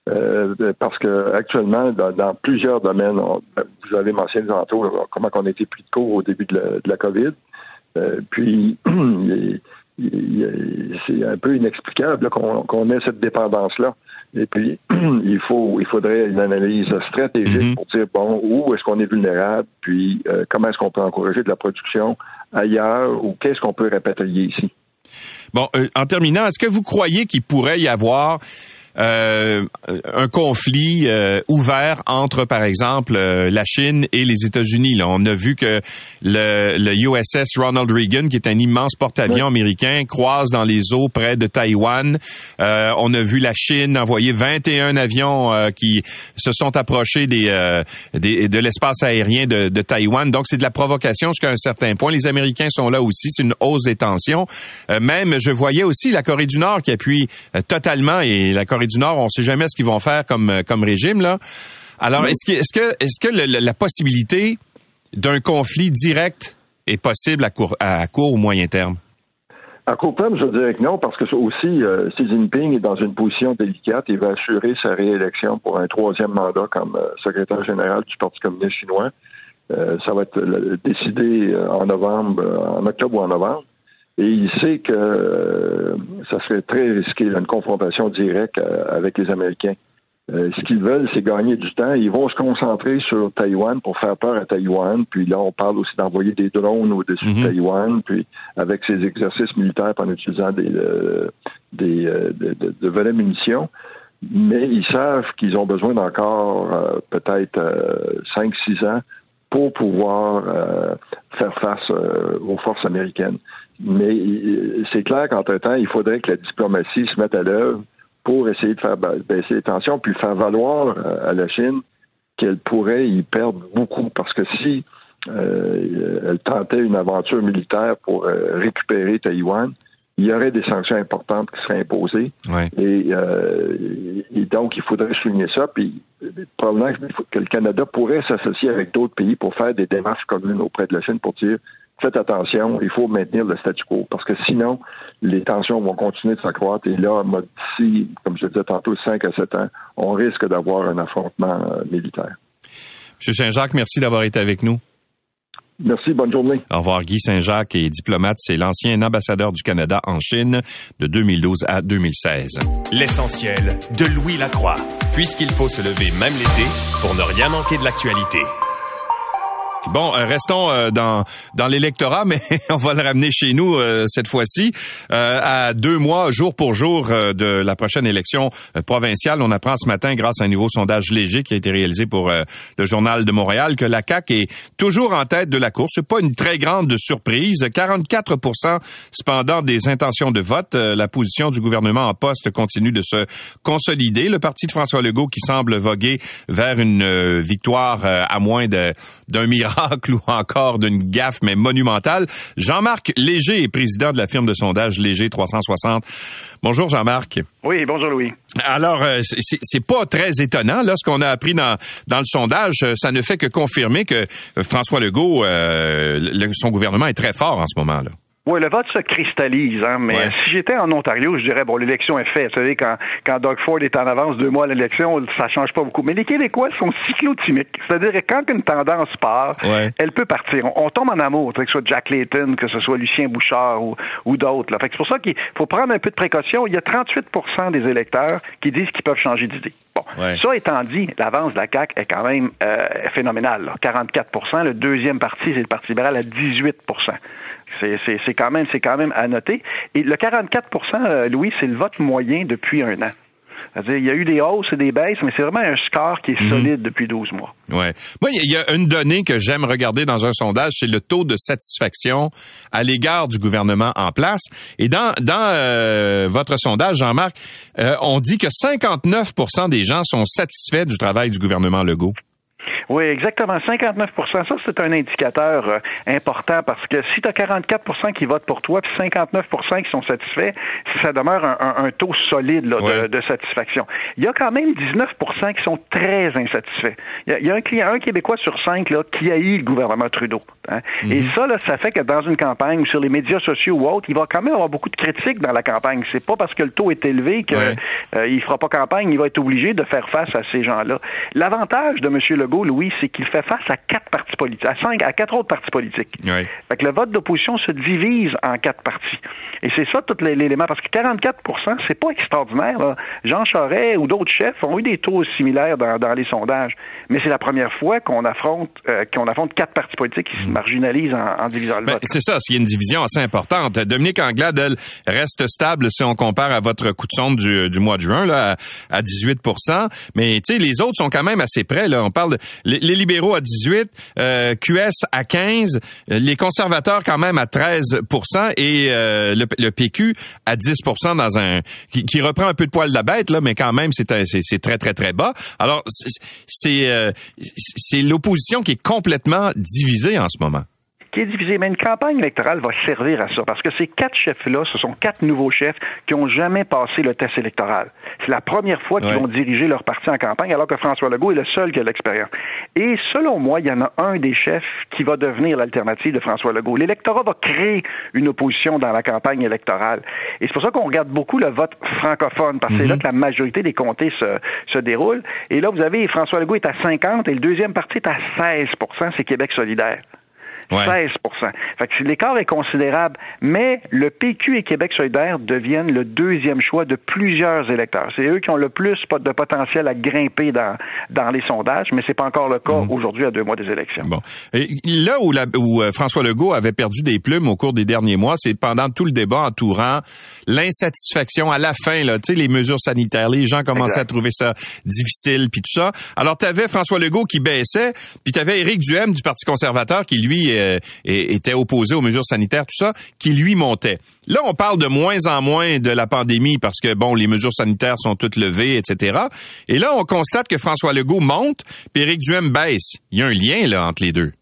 Euh, parce que actuellement, dans, plusieurs domaines, vous avez mentionné tantôt comment on a été pris de court au début de la, COVID. Puis c'est un peu inexplicable qu'on ait cette dépendance-là. Et puis, il faut, il faudrait une analyse stratégique mhm. pour dire bon, où est-ce qu'on est vulnérable, puis euh, comment est-ce qu'on peut encourager de la production ailleurs, ou qu'est-ce qu'on peut répatrier ici? Bon, euh, en terminant, est-ce que vous croyez qu'il pourrait y avoir euh, un conflit euh, ouvert entre, par exemple, euh, la Chine et les États-Unis. Là, on a vu que le, le, USS Ronald Reagan, qui est un immense porte-avions américain, croise dans les eaux près de Taïwan. on a vu la Chine envoyer 21 avions qui se sont approchés des, des de l'espace aérien de, de, Taïwan. Donc, c'est de la provocation jusqu'à un certain point. Les Américains sont là aussi. C'est une hausse des tensions. même, je voyais aussi la Corée du Nord qui appuie totalement et la Corée du Nord, on sait jamais ce qu'ils vont faire comme euh, comme régime là. Alors, est-ce que est-ce que est-ce que la possibilité d'un conflit direct est possible à court à court ou moyen terme? À court terme, je dirais que non, parce que aussi, euh, Xi Jinping est dans une position délicate. Il va assurer sa réélection pour un troisième mandat comme euh, secrétaire général du Parti communiste chinois. ça va être décidé en novembre, en octobre ou en novembre. Et il sait que euh, ça serait très risqué, une confrontation directe euh, avec les Américains. Euh, ce qu'ils veulent, c'est gagner du temps. Ils vont se concentrer sur Taïwan pour faire peur à Taïwan. Puis là, on parle aussi d'envoyer des drones au-dessus de mhm. Taïwan, puis avec ces exercices militaires en utilisant des, des de, de, volets munitions. Mais ils savent qu'ils ont besoin d'encore peut-être 5-6 ans pour pouvoir faire face aux forces américaines. Mais c'est clair qu'entre-temps, il faudrait que la diplomatie se mette à l'œuvre pour essayer de faire baisser les tensions, puis faire valoir euh, à la Chine qu'elle pourrait y perdre beaucoup. Parce que si euh, elle tentait une aventure militaire pour euh, récupérer Taïwan, il y aurait des sanctions importantes qui seraient imposées. Et, et, donc, il faudrait souligner ça. Puis, probablement que le Canada pourrait s'associer avec d'autres pays pour faire des démarches communes auprès de la Chine pour dire faites attention, il faut maintenir le statu quo, parce que sinon, les tensions vont continuer de s'accroître. Et là, d'ici, comme je disais tantôt, 5 à 7 ans, on risque d'avoir un affrontement euh, militaire. M. Saint-Jacques, merci d'avoir été avec nous. Merci, bonne journée. Au revoir. Guy Saint-Jacques est diplomate. C'est l'ancien ambassadeur du Canada en Chine de 2012 à 2016. L'essentiel de Louis Lacroix. Puisqu'il faut se lever même l'été pour ne rien manquer de l'actualité. Bon, euh, restons euh, dans dans l'électorat, mais on va le ramener chez nous euh, cette fois-ci. à deux mois, jour pour jour de la prochaine élection provinciale, on apprend ce matin, grâce à un nouveau sondage léger qui a été réalisé pour le Journal de Montréal, que la CAQ est toujours en tête de la course. C'est pas une très grande surprise. 44 cependant des intentions de vote. la position du gouvernement en poste continue de se consolider. Le parti de François Legault qui semble voguer vers une victoire à moins d'un miracle ou encore d'une gaffe, mais monumentale. Jean-Marc Léger est président de la firme de sondage Léger 360. Bonjour Jean-Marc. Oui, bonjour Louis. Alors, euh, c'est pas très étonnant. Là, ce qu'on a appris dans, dans le sondage, euh, ça ne fait que confirmer que euh, François Legault, son gouvernement est très fort en ce moment. Là oui, le vote se cristallise, hein, mais si j'étais en Ontario, je dirais, bon, l'élection est faite. Vous savez, quand, quand Doug Ford est en avance deux mois à l'élection, ça change pas beaucoup. Mais les Québécois sont cyclotimiques. C'est-à-dire que quand une tendance part, elle peut partir. On, tombe en amour, que ce soit Jack Layton, que ce soit Lucien Bouchard ou, ou d'autres. C'est pour ça qu'il faut prendre un peu de précaution. Il y a 38% des électeurs qui disent qu'ils peuvent changer d'idée. Bon, ça étant dit, l'avance de la CAQ est quand même euh, phénoménale. 44% Le deuxième parti, c'est le Parti libéral à 18 c'est quand même, c'est quand même à noter. Et le 44% euh, Louis, c'est le vote moyen depuis un an. il y a eu des hausses et des baisses, mais c'est vraiment un score qui est mhm. solide depuis 12 mois. Ouais. Moi, il y a une donnée que j'aime regarder dans un sondage, c'est le taux de satisfaction à l'égard du gouvernement en place. Et dans dans euh, votre sondage, Jean-Marc, euh, on dit que 59% des gens sont satisfaits du travail du gouvernement Legault. Oui, exactement. 59% Ça, c'est un indicateur euh, important parce que si tu as 44% qui votent pour toi, puis 59% qui sont satisfaits, ça demeure un, taux solide de, satisfaction. Il y a quand même 19% qui sont très insatisfaits. Il y a, un client, un Québécois sur cinq là, qui haït le gouvernement Trudeau. Hein. Et mhm. ça, là, ça fait que dans une campagne ou sur les médias sociaux ou autres, il va quand même avoir beaucoup de critiques dans la campagne. C'est pas parce que le taux est élevé qu'il euh, il fera pas campagne, il va être obligé de faire face à ces gens-là. L'avantage de M. Legault, Louis, c'est qu'il fait face à quatre partis politiques, à cinq, à quatre autres partis politiques. Fait que le vote d'opposition se divise en quatre partis. Et c'est ça tout l'élément, parce que 44% c'est pas extraordinaire. Jean Charest ou d'autres chefs ont eu des taux similaires dans, dans les sondages, mais c'est la première fois qu'on affronte euh, qu'on affronte quatre partis politiques qui se marginalisent en, en divisant le ben, vote. C'est ça, c'est une division assez importante. Dominique Anglade, elle, reste stable si on compare à votre coup de sonde du, du mois de juin, là, à, 18% mais tu sais, les autres sont quand même assez près. Là. On parle de, les, libéraux à 18, euh, QS à 15, les conservateurs quand même à 13% et euh, le, PQ à 10% dans un qui, reprend un peu de poil de la bête là, mais quand même c'est c'est très très très bas. Alors c'est euh, c'est l'opposition qui est complètement divisée en ce moment qui est divisé. Mais une campagne électorale va servir à ça, parce que ces quatre chefs-là, ce sont quatre nouveaux chefs qui ont jamais passé le test électoral. C'est la première fois qu'ils vont diriger leur parti en campagne, alors que François Legault est le seul qui a l'expérience. Et selon moi, il y en a un des chefs qui va devenir l'alternative de François Legault. L'électorat va créer une opposition dans la campagne électorale. Et c'est pour ça qu'on regarde beaucoup le vote francophone, parce que c'est là mhm. que la majorité des comtés se, se déroule. Et là, vous avez François Legault est à 50 et le deuxième parti est à 16% c'est Québec solidaire. 16% Fait que l'écart est considérable, mais le PQ et Québec solidaire deviennent le deuxième choix de plusieurs électeurs. C'est eux qui ont le plus de potentiel à grimper dans, dans les sondages, mais c'est pas encore le cas mhm. aujourd'hui à deux mois des élections. Bon. là où, la, où euh, François Legault avait perdu des plumes au cours des derniers mois, c'est pendant tout le débat entourant l'insatisfaction à la fin, là, tu sais, les mesures sanitaires. Les gens commençaient à trouver ça difficile, puis tout ça. Alors, tu avais François Legault qui baissait, puis tu avais Éric Duhem du Parti conservateur qui, lui, euh, était opposé aux mesures sanitaires, tout ça, qui lui montait. Là, on parle de moins en moins de la pandémie parce que, bon, les mesures sanitaires sont toutes levées, etc. Et là, on constate que François Legault monte, puis Éric Duhem baisse. Il y a un lien, là, entre les deux.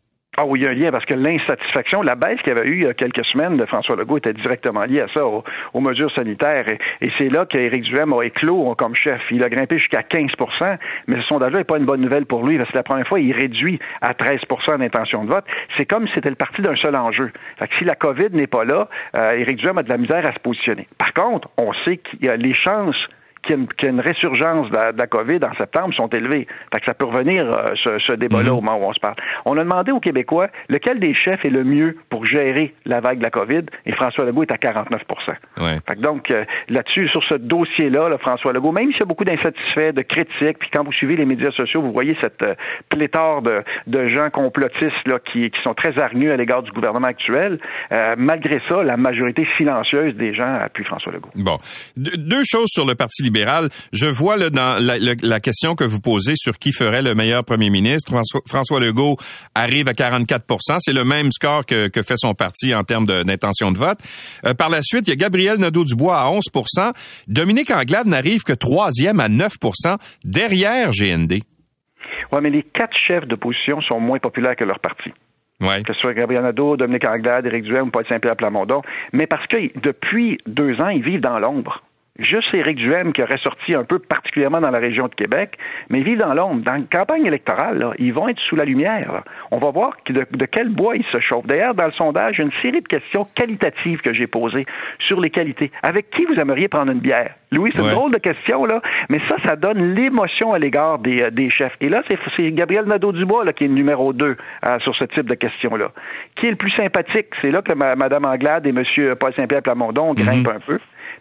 Ah oui, il y a un lien parce que l'insatisfaction, la baisse qu'il y avait eu il y a quelques semaines de François Legault était directement liée à ça, aux, mesures sanitaires. Et, c'est là qu'Éric Duhem a éclos comme chef. Il a grimpé jusqu'à 15% mais ce sondage-là n'est pas une bonne nouvelle pour lui parce que la première fois, il réduit à 13% d'intention de vote. C'est comme si c'était le parti d'un seul enjeu. Fait que si la COVID n'est pas là, euh, Éric Duhem a de la misère à se positionner. Par contre, on sait qu'il y a les chances qu'il y, a une résurgence de la, COVID en septembre sont élevés. Fait que ça peut revenir, euh, ce, débat-là, mhm. au moment où on se parle. On a demandé aux Québécois lequel des chefs est le mieux pour gérer la vague de la COVID, et François Legault est à 49 fait que Donc, euh, là-dessus, sur ce dossier-là, François Legault, même s'il y a beaucoup d'insatisfaits, de critiques, puis quand vous suivez les médias sociaux, vous voyez cette euh, pléthore de, de, gens complotistes là, qui, qui sont très hargneux à l'égard du gouvernement actuel. malgré ça, la majorité silencieuse des gens appuie François Legault. Bon. deux choses sur le Parti libéral je vois là, dans la, question que vous posez sur qui ferait le meilleur premier ministre. François, Legault arrive à 44% C'est le même score que, fait son parti en termes d'intention de, vote. Euh, par la suite, il y a Gabriel Nadeau-Dubois à 11% Dominique Anglade n'arrive que troisième à 9% derrière GND. Oui, mais les quatre chefs d'opposition sont moins populaires que leur parti. Ouais. Que ce soit Gabriel Nadeau, Dominique Anglade, Éric Duhem ou Paul Saint-Pierre Plamondon. Mais parce que depuis deux ans, ils vivent dans l'ombre juste Éric Duhem qui aurait sorti un peu particulièrement dans la région de Québec, mais vivent dans l'ombre. Dans une campagne électorale, là, ils vont être sous la lumière. On va voir de, quel bois ils se chauffent. D'ailleurs, dans le sondage, il y a une série de questions qualitatives que j'ai posées sur les qualités. Avec qui vous aimeriez prendre une bière? Louis, c'est une drôle de question, là, mais ça, ça donne l'émotion à l'égard des, euh, des, chefs. Et là, c'est Gabriel Nadeau-Dubois là, qui est le numéro deux euh, sur ce type de questions-là. Qui est le plus sympathique? C'est là que Mme Anglade et M. Paul Saint-Pierre Plamondon grimpent mm-hmm. un peu.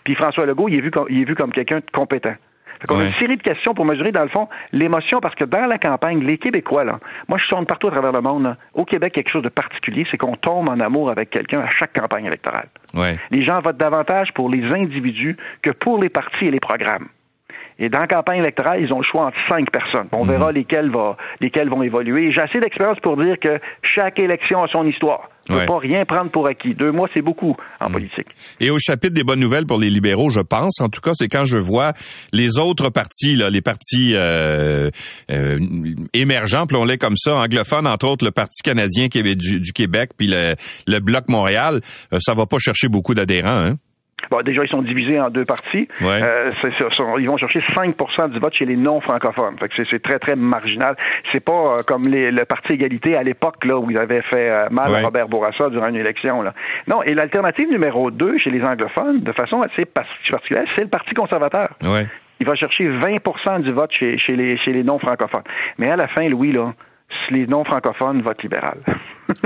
Puis François Legault, il est vu comme, il est vu comme quelqu'un de compétent. Fait on a une série de questions pour mesurer, dans le fond, l'émotion, parce que dans la campagne, les Québécois, là, moi, je tourne partout à travers le monde, au Québec, quelque chose de particulier, c'est qu'on tombe en amour avec quelqu'un à chaque campagne électorale. Les gens votent davantage pour les individus que pour les partis et les programmes. Et dans la campagne électorale, ils ont le choix entre cinq personnes. On mhm. verra lesquelles, va, lesquelles vont évoluer. J'ai assez d'expérience pour dire que chaque élection a son histoire. On ne peut pas rien prendre pour acquis. Deux mois, c'est beaucoup en mm. politique. Et au chapitre des bonnes nouvelles pour les libéraux, je pense, en tout cas, c'est quand je vois les autres partis, là, les partis euh, euh, émergents, appelons-les comme ça, anglophones, entre autres le Parti canadien qui du, du Québec, puis le, le Bloc Montréal, euh, ça va pas chercher beaucoup d'adhérents. Hein? Bon, déjà, ils sont divisés en deux parties. Euh, ils vont chercher 5% du vote chez les non-francophones. C'est très, très marginal. C'est pas euh, comme les, le Parti égalité à l'époque, là, où ils avaient fait euh, mal à Robert Bourassa durant une élection. Là. Non, et l'alternative numéro deux chez les anglophones, de façon assez particulière, c'est le Parti conservateur. Ouais. Il va chercher 20% du vote chez, chez les, chez les non-francophones. Mais à la fin, Louis, là, si les non-francophones votent libéral.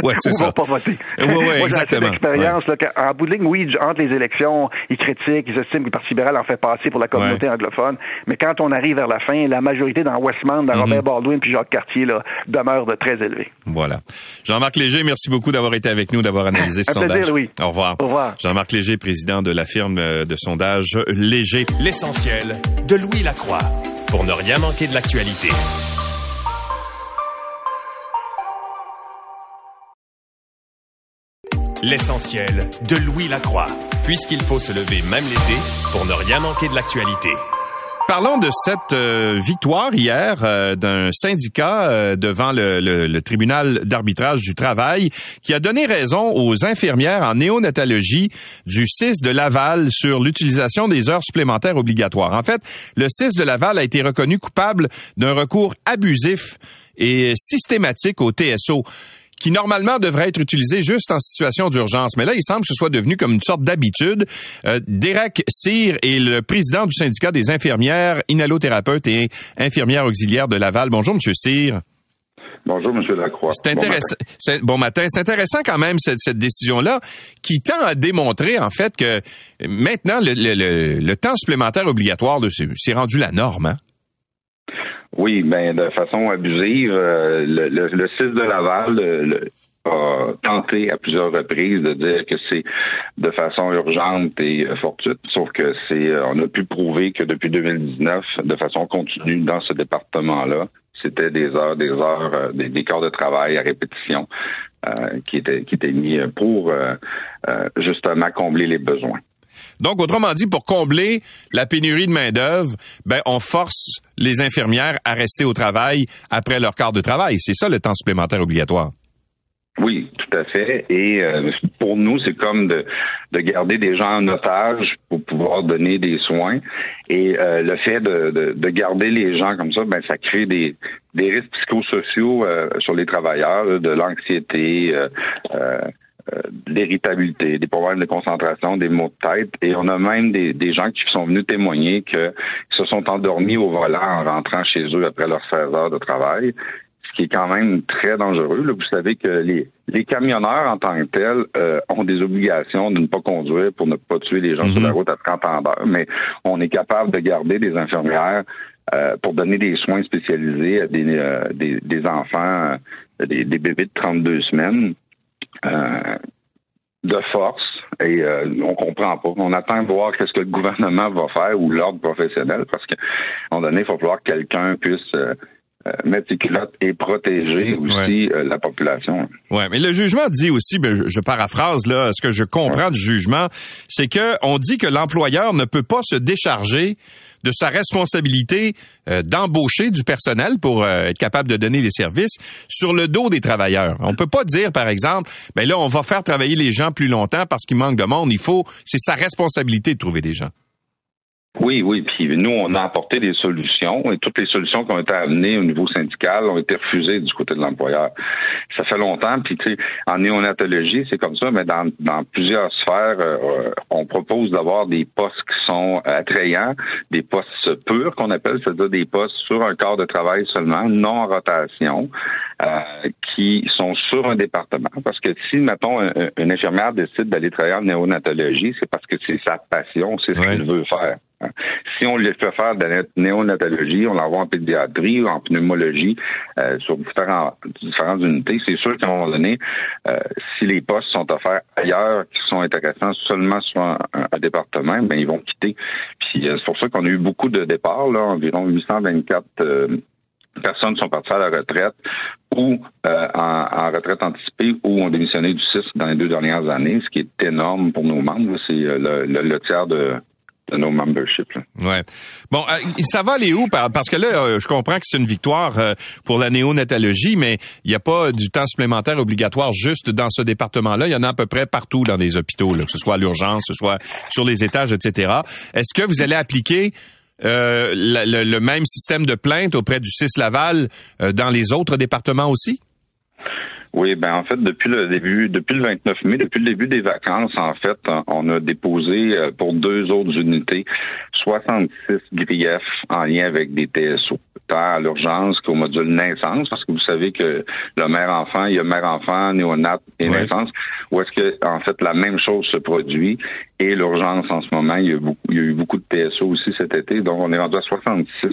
Ouais, c'est ça. vont pas voter. Ouais, ouais, Moi, exactement. J'ai l'expérience, là, qu'en bout de ligne, oui, entre les élections, ils critiquent, ils estiment que le Parti libéral en fait passer pour la communauté anglophone, mais quand on arrive vers la fin, la majorité dans Westmount, dans Mhm. Robert Baldwin puis Jacques Cartier, là, demeure de très élevée. Voilà. Jean-Marc Léger, merci beaucoup d'avoir été avec nous, d'avoir analysé ce Un plaisir, sondage. Louis. Au revoir. Au revoir. Jean-Marc Léger, président de la firme euh, de sondage Léger. L'essentiel de Louis Lacroix pour ne rien manquer de l'actualité. L'essentiel de Louis Lacroix, puisqu'il faut se lever même l'été pour ne rien manquer de l'actualité. Parlons de cette euh, victoire hier euh, d'un syndicat euh, devant le, le- le tribunal d'arbitrage du travail qui a donné raison aux infirmières en néonatologie du 6 de Laval sur l'utilisation des heures supplémentaires obligatoires. En fait, le 6 de Laval a été reconnu coupable d'un recours abusif et systématique au TSO qui normalement devrait être utilisé juste en situation d'urgence. Mais là, il semble que ce soit devenu comme une sorte d'habitude. Euh, Derek Cyr est le président du syndicat des infirmières, inhalothérapeutes et infirmières auxiliaires de Laval. Bonjour, Monsieur Cyr. Bonjour, Monsieur Lacroix. C'est intéressant. Bon matin. C'est intéressant quand même cette, cette décision-là qui tend à démontrer en fait que maintenant le, le- le- le temps supplémentaire obligatoire c'est rendu la norme. Hein? Oui, ben de façon abusive, euh, le, le, le 6 de Laval le- le- a tenté à plusieurs reprises de dire que c'est de façon urgente et euh, fortuite, sauf que c'est euh, on a pu prouver que depuis 2019, de façon continue dans ce département-là, c'était des heures, des heures, euh, des, des de travail à répétition euh, qui étaient qui étaient mis pour euh, euh, justement combler les besoins. Donc, autrement dit, pour combler la pénurie de main-d'œuvre, ben, on force les infirmières à rester au travail après leur quart de travail. C'est ça le temps supplémentaire obligatoire. Oui, tout à fait. Et euh, pour nous, c'est comme de, de garder des gens en otage pour pouvoir donner des soins. Et euh, le fait de, de, de garder les gens comme ça, ben ça crée des, risques psychosociaux euh, sur les travailleurs, de l'anxiété, euh, euh, de l'irritabilité, des problèmes de concentration, des maux de tête. Et on a même des, des gens qui sont venus témoigner qu'ils se sont endormis au volant en rentrant chez eux après leurs 16 heures de travail ce qui est quand même très dangereux. Là. Vous savez que les, les camionneurs en tant que tels euh, ont des obligations de ne pas conduire pour ne pas tuer les gens sur la route à 30 ans d'heure, mais on est capable de garder des infirmières euh, pour donner des soins spécialisés à des, euh, des, des enfants, euh, des, des bébés de 32 semaines. Euh, de force et euh, on comprend pas. On attend de voir qu'est-ce que le gouvernement va faire ou l'ordre professionnel parce qu'à un moment donné, il va falloir que quelqu'un puisse euh, euh, mettre ses culottes et protéger aussi euh, la population. Ouais, mais le jugement dit aussi, ben, je, je paraphrase là, ce que je comprends du jugement, c'est que on dit que l'employeur ne peut pas se décharger de sa responsabilité euh, d'embaucher du personnel pour euh, être capable de donner des services sur le dos des travailleurs. On peut pas dire, par exemple, ben là, on va faire travailler les gens plus longtemps parce qu'il manque de monde. Il faut, c'est sa responsabilité de trouver des gens. Oui, oui. Puis nous, on a apporté des solutions et toutes les solutions qui ont été amenées au niveau syndical ont été refusées du côté de l'employeur. Ça fait longtemps. Puis tu sais, en néonatologie, c'est comme ça, mais dans, dans plusieurs sphères, euh, on propose d'avoir des postes qui sont attrayants, des postes purs qu'on appelle, c'est-à-dire des postes sur un corps de travail seulement, non en rotation, euh, qui sont sur un département. Parce que si, mettons, un- un- une infirmière décide d'aller travailler en néonatologie, c'est parce que c'est sa passion, c'est ce Ouais. qu'elle veut faire. Si on lui fait faire de la néonatologie, on l'envoie en pédiatrie ou en pneumologie euh, sur différents, différentes unités, c'est sûr qu'à un moment donné, euh, si les postes sont offerts ailleurs qui sont intéressants seulement sur un département, ben ils vont quitter. Puis euh, c'est pour ça qu'on a eu beaucoup de départs, là, environ 824 euh, personnes sont parties à la retraite ou euh, en, en retraite anticipée ou ont démissionné du CIS dans les deux dernières années, ce qui est énorme pour nos membres. C'est euh, le, le- le tiers de, de nos memberships. là. Ouais. Bon, euh, ça va aller où? Par- Parce que là, euh, je comprends que c'est une victoire euh, pour la néonatologie, mais il n'y a pas du temps supplémentaire obligatoire juste dans ce département-là. Il y en a à peu près partout dans des hôpitaux, là, que ce soit à l'urgence, que ce soit sur les étages, etc. Est-ce que vous allez appliquer le, le même système de plainte auprès du 6 Laval dans les autres départements aussi? Oui, ben en fait, depuis le début, depuis le 29 mai, depuis le début des vacances, en fait, on a déposé euh, pour deux autres unités 66 griefs en lien avec des TSO. tant à l'urgence qu'au module naissance, parce que vous savez que le mère-enfant, il y a mère-enfant, néonat et naissance, ou est-ce que en fait la même chose se produit et l'urgence en ce moment, il y, a beaucoup, il y a eu beaucoup de TSO aussi cet été, donc on est rendu à 66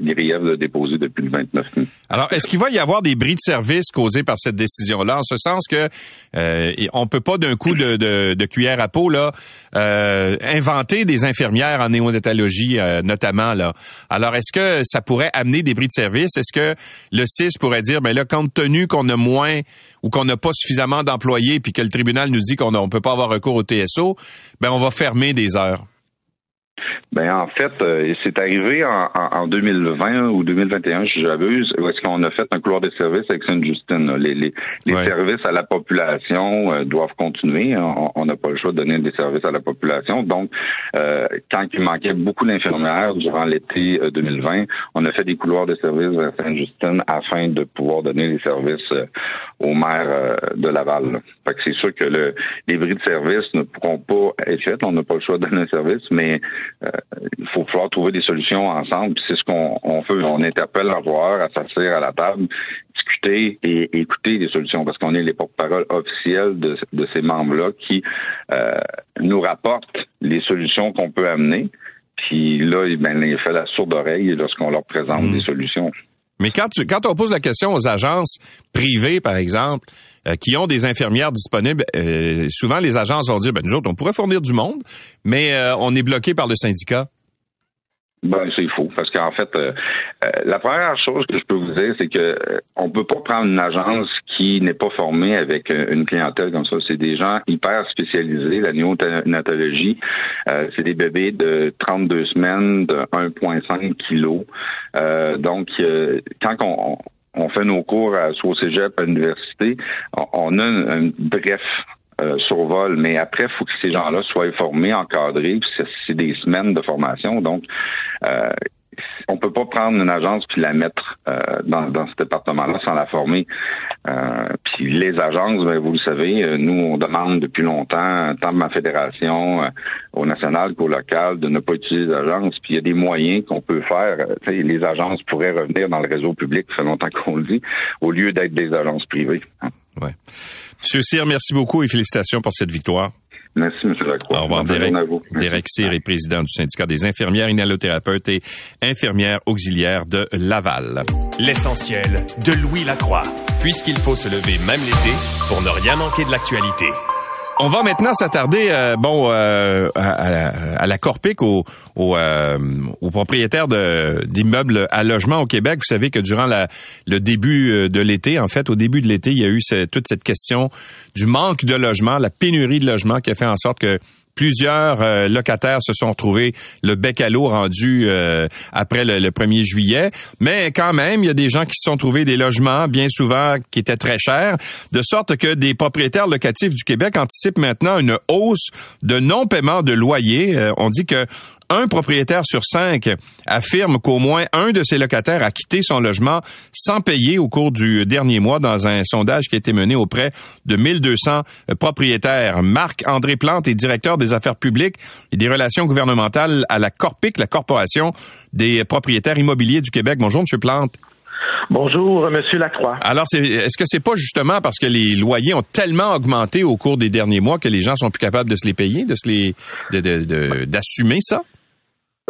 griefs de déposés depuis le 29 mai. Alors, est-ce qu'il va y avoir des bris de service causés par cette décision-là, en ce sens que euh, on peut pas d'un coup de, de, de, cuillère à peau là euh, inventer des infirmières en néonatologie euh, notamment là. Alors, est-ce que ça pourrait amener des bris de service? Est-ce que le CIS pourrait dire, ben là, compte tenu qu'on a moins ou qu'on n'a pas suffisamment d'employés, puis que le tribunal nous dit qu'on ne peut pas avoir recours au TSO, ben on va fermer des heures? Ben en fait, euh, c'est arrivé en, en, 2020 ou 2021, si j'abuse, où est-ce qu'on a fait un couloir de service avec Sainte-Justine. Les, les, les services à la population euh, doivent continuer. On n'a pas le choix de donner des services à la population. Donc, euh, quand il manquait beaucoup d'infirmières durant l'été 2020, on a fait des couloirs de service à Sainte-Justine afin de pouvoir donner les services aux maires de Laval. Fait que c'est sûr que le, les bris de service ne pourront pas être faits. On n'a pas le choix de donner un service, mais il faut pouvoir trouver des solutions ensemble. C'est ce qu'on fait. On interpelle voir, à s'asseoir à la table, discuter et écouter des solutions parce qu'on est les porte-parole officiels de, ces membres-là qui euh, nous rapportent les solutions qu'on peut amener. Puis là, ben, il fait la sourde oreille lorsqu'on leur présente mmh. des solutions. Mais quand, on pose la question aux agences privées, par exemple, euh, qui ont des infirmières disponibles, euh, souvent les agences vont dire, ben, nous autres, on pourrait fournir du monde, mais euh, on est bloqué par le syndicat. Ben, c'est faux. Parce qu'en fait, la première chose que je peux vous dire, c'est que on peut pas prendre une agence qui n'est pas formée avec une clientèle comme ça. C'est des gens hyper spécialisés. La néonatologie, c'est des bébés de 32 semaines, de 1,5 kilos. donc, quand on, on fait nos cours à, soit au cégep, à l'université, on, a un, bref euh, survol, mais après, il faut que ces gens-là soient formés, encadrés, c'est des semaines de formation, donc euh, on peut pas prendre une agence puis la mettre euh, dans, dans, ce département-là sans la former. Euh, puis les agences, ben, vous le savez, euh, nous on demande depuis longtemps, tant de ma fédération au national qu'au local, de ne pas utiliser d'agences. Puis il y a des moyens qu'on peut faire. les agences pourraient revenir dans le réseau public, ça fait longtemps qu'on le dit, au lieu d'être des agences privées. Ouais. Monsieur Cyr, merci beaucoup et félicitations pour cette victoire. Merci, M. Lacroix. Au revoir, Derek. Derek Cyr est président du syndicat des infirmières inhalothérapeutes et infirmières auxiliaires de Laval. L'essentiel de Louis Lacroix, puisqu'il faut se lever même l'été pour ne rien manquer de l'actualité. On va maintenant s'attarder, euh, bon, euh, à, la Corpic, aux au, euh, propriétaires d'immeubles à logement au Québec. Vous savez que durant le début de l'été, en fait, au début de l'été, il y a eu toute cette question du manque de logement, la pénurie de logement qui a fait en sorte que Plusieurs euh, locataires se sont retrouvés le bec à l'eau rendu euh, après le, 1er juillet. Mais quand même, il y a des gens qui se sont trouvés des logements, bien souvent, qui étaient très chers, de sorte que des propriétaires locatifs du Québec anticipent maintenant une hausse de non-paiement de loyer. Euh, on dit que un propriétaire sur cinq affirme qu'au moins un de ses locataires a quitté son logement sans payer au cours du dernier mois dans un sondage qui a été mené auprès de 1200 propriétaires. Marc-André Plante est directeur des affaires publiques et des relations gouvernementales à la Corpic, la Corporation des propriétaires immobiliers du Québec. Bonjour, Monsieur Plante. Bonjour, Monsieur Lacroix. Alors, est-ce que c'est pas justement parce que les loyers ont tellement augmenté au cours des derniers mois que les gens sont plus capables de se les payer, de se les, d'assumer ça?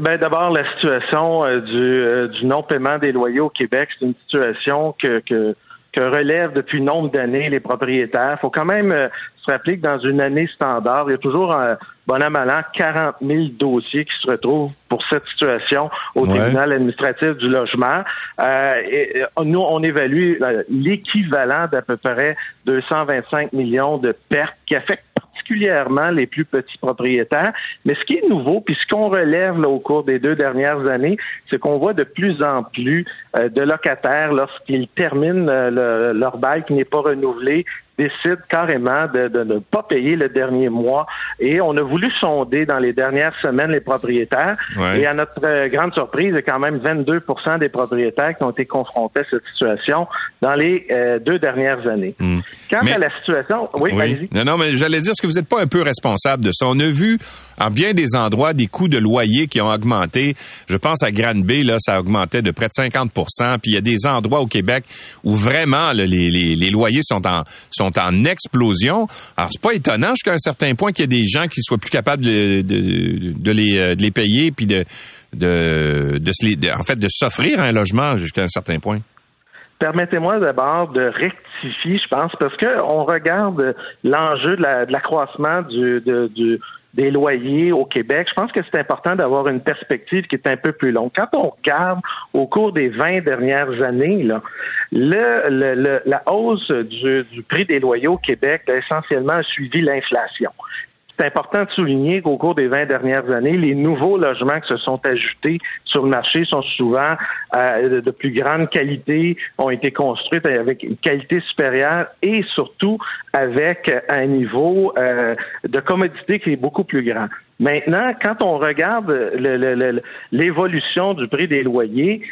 Ben d'abord la situation euh, du, euh, du non-paiement des loyers au Québec, c'est une situation que, que, que relèvent depuis nombre d'années les propriétaires. Il faut quand même euh, se rappeler que dans une année standard, il y a toujours un bon an, mal 40 000 dossiers qui se retrouvent pour cette situation au tribunal administratif du logement. et, nous, on évalue l'équivalent d'à peu près 225 millions de pertes qui affectent particulièrement les plus petits propriétaires. Mais ce qui est nouveau, puis ce qu'on relève au cours des deux dernières années, c'est qu'on voit de plus en plus euh, de locataires lorsqu'ils terminent euh, leur bail qui n'est pas renouvelé décident carrément de, de, ne pas payer le dernier mois. Et on a voulu sonder dans les dernières semaines les propriétaires. Et à notre euh, grande surprise, il y a quand même 22 des propriétaires qui ont été confrontés à cette situation dans les euh, deux dernières années. Hmm. Quant à la situation, oui, oui. Non, non, mais j'allais dire, est-ce que vous n'êtes pas un peu responsable de ça? On a vu en bien des endroits des coûts de loyer qui ont augmenté. Je pense à Granby, là, ça augmentait de près de 50% Puis il y a des endroits au Québec où vraiment les, les, les, loyers sont en sont en explosion. Alors c'est pas étonnant jusqu'à un certain point qu'il y ait des gens qui soient plus capables de, de, de les, euh, de les payer puis de de, de, en fait de s'offrir un logement jusqu'à un certain point. Permettez-moi d'abord de rectifier, je pense, parce que on regarde l'enjeu de l'accroissement du, du, des loyers au Québec. Je pense que c'est important d'avoir une perspective qui est un peu plus longue. Quand on regarde au cours des 20 dernières années, là, le, la hausse du, du, prix des loyers au Québec a essentiellement suivi l'inflation c'est important de souligner qu'au cours des 20 dernières années, les nouveaux logements qui se sont ajoutés sur le marché sont souvent euh, de plus grande qualité, ont été construits avec une qualité supérieure et surtout avec un niveau euh, de commodité qui est beaucoup plus grand. Maintenant, quand on regarde l'évolution du prix des loyers,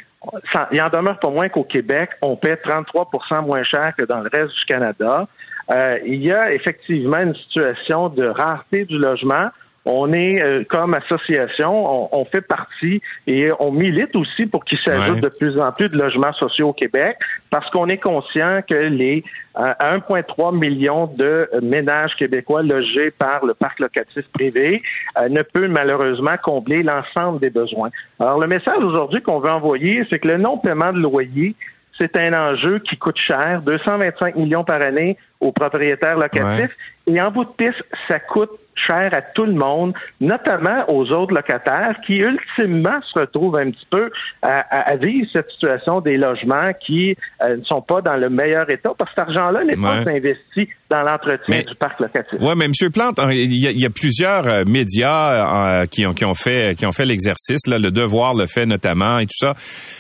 il en demeure pas moins qu'au Québec, on paie 33% moins cher que dans le reste du Canada. Euh, il y a effectivement une situation de rareté du logement. On est euh, comme association, on, fait partie et on milite aussi pour qu'il s'ajoute de plus en plus de logements sociaux au Québec parce qu'on est conscient que les 1,3 euh, million de ménages québécois logés par le parc locatif privé ne peut malheureusement combler l'ensemble des besoins. Alors le message aujourd'hui qu'on veut envoyer, c'est que le non-paiement de loyer c'est un enjeu qui coûte cher, 225 millions par année aux propriétaires locatifs. Et en bout de piste, ça coûte cher à tout le monde, notamment aux autres locataires qui ultimement se retrouvent un petit peu à, vivre cette situation des logements qui euh, ne sont pas dans le meilleur état parce que cet argent-là n'est pas investi dans l'entretien du parc locatif. Oui, mais M. Plante, il y, a, plusieurs euh, médias euh, qui, ont, qui ont fait qui ont fait l'exercice, là, le devoir le fait notamment et tout ça.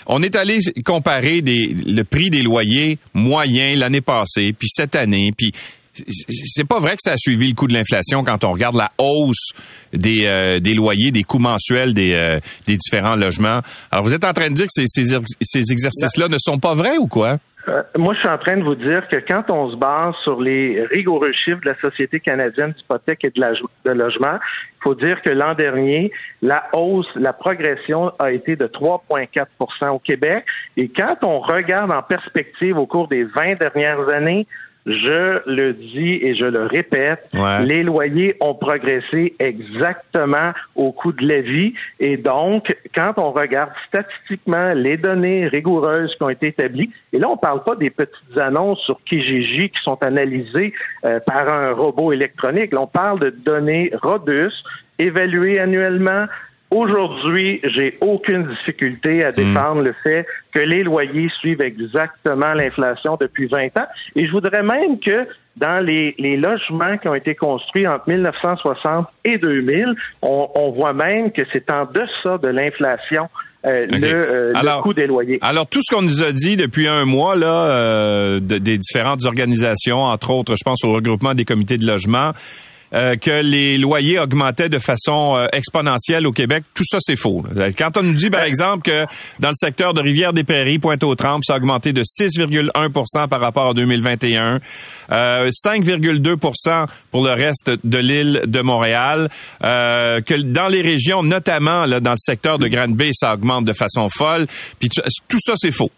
On est allé comparer des, le prix des loyers moyens l'année passée, puis cette année, puis c'est pas vrai que ça a suivi le coût de l'inflation quand on regarde la hausse des, euh, des loyers, des coûts mensuels des, euh, des différents logements. Alors, vous êtes en train de dire que ces, ces, exercices-là ne sont pas vrais ou quoi? Euh, moi, je suis en train de vous dire que quand on se base sur les rigoureux chiffres de la Société canadienne d'hypothèque et de, de logement, il faut dire que l'an dernier, la hausse, la progression a été de 3,4% au Québec. Et quand on regarde en perspective au cours des 20 dernières années, je le dis et je le répète, les loyers ont progressé exactement au coût de la vie. Et donc, quand on regarde statistiquement les données rigoureuses qui ont été établies, et là, on ne parle pas des petites annonces sur Kijiji qui sont analysées euh, par un robot électronique. Là, on parle de données robustes, évaluées annuellement, Aujourd'hui, j'ai aucune difficulté à hmm. défendre le fait que les loyers suivent exactement l'inflation depuis 20 ans. Et je voudrais même que dans les, logements qui ont été construits entre 1960 et 2000, on, voit même que c'est en deçà de l'inflation euh, euh, le, coût des loyers. Alors tout ce qu'on nous a dit depuis un mois là, euh, des différentes organisations, entre autres, je pense au regroupement des comités de logement, euh, que les loyers augmentaient de façon euh, exponentielle au Québec. Tout ça, c'est faux. Quand on nous dit, par exemple, que dans le secteur de Rivière-des-Prairies, Pointe-aux-Trembles, ça a augmenté de 6,1% par rapport à 2021, euh, 5,2% pour le reste de l'île de Montréal, euh, que dans les régions, notamment là, dans le secteur de Grande-Bay, ça augmente de façon folle. Puis tout ça, c'est faux.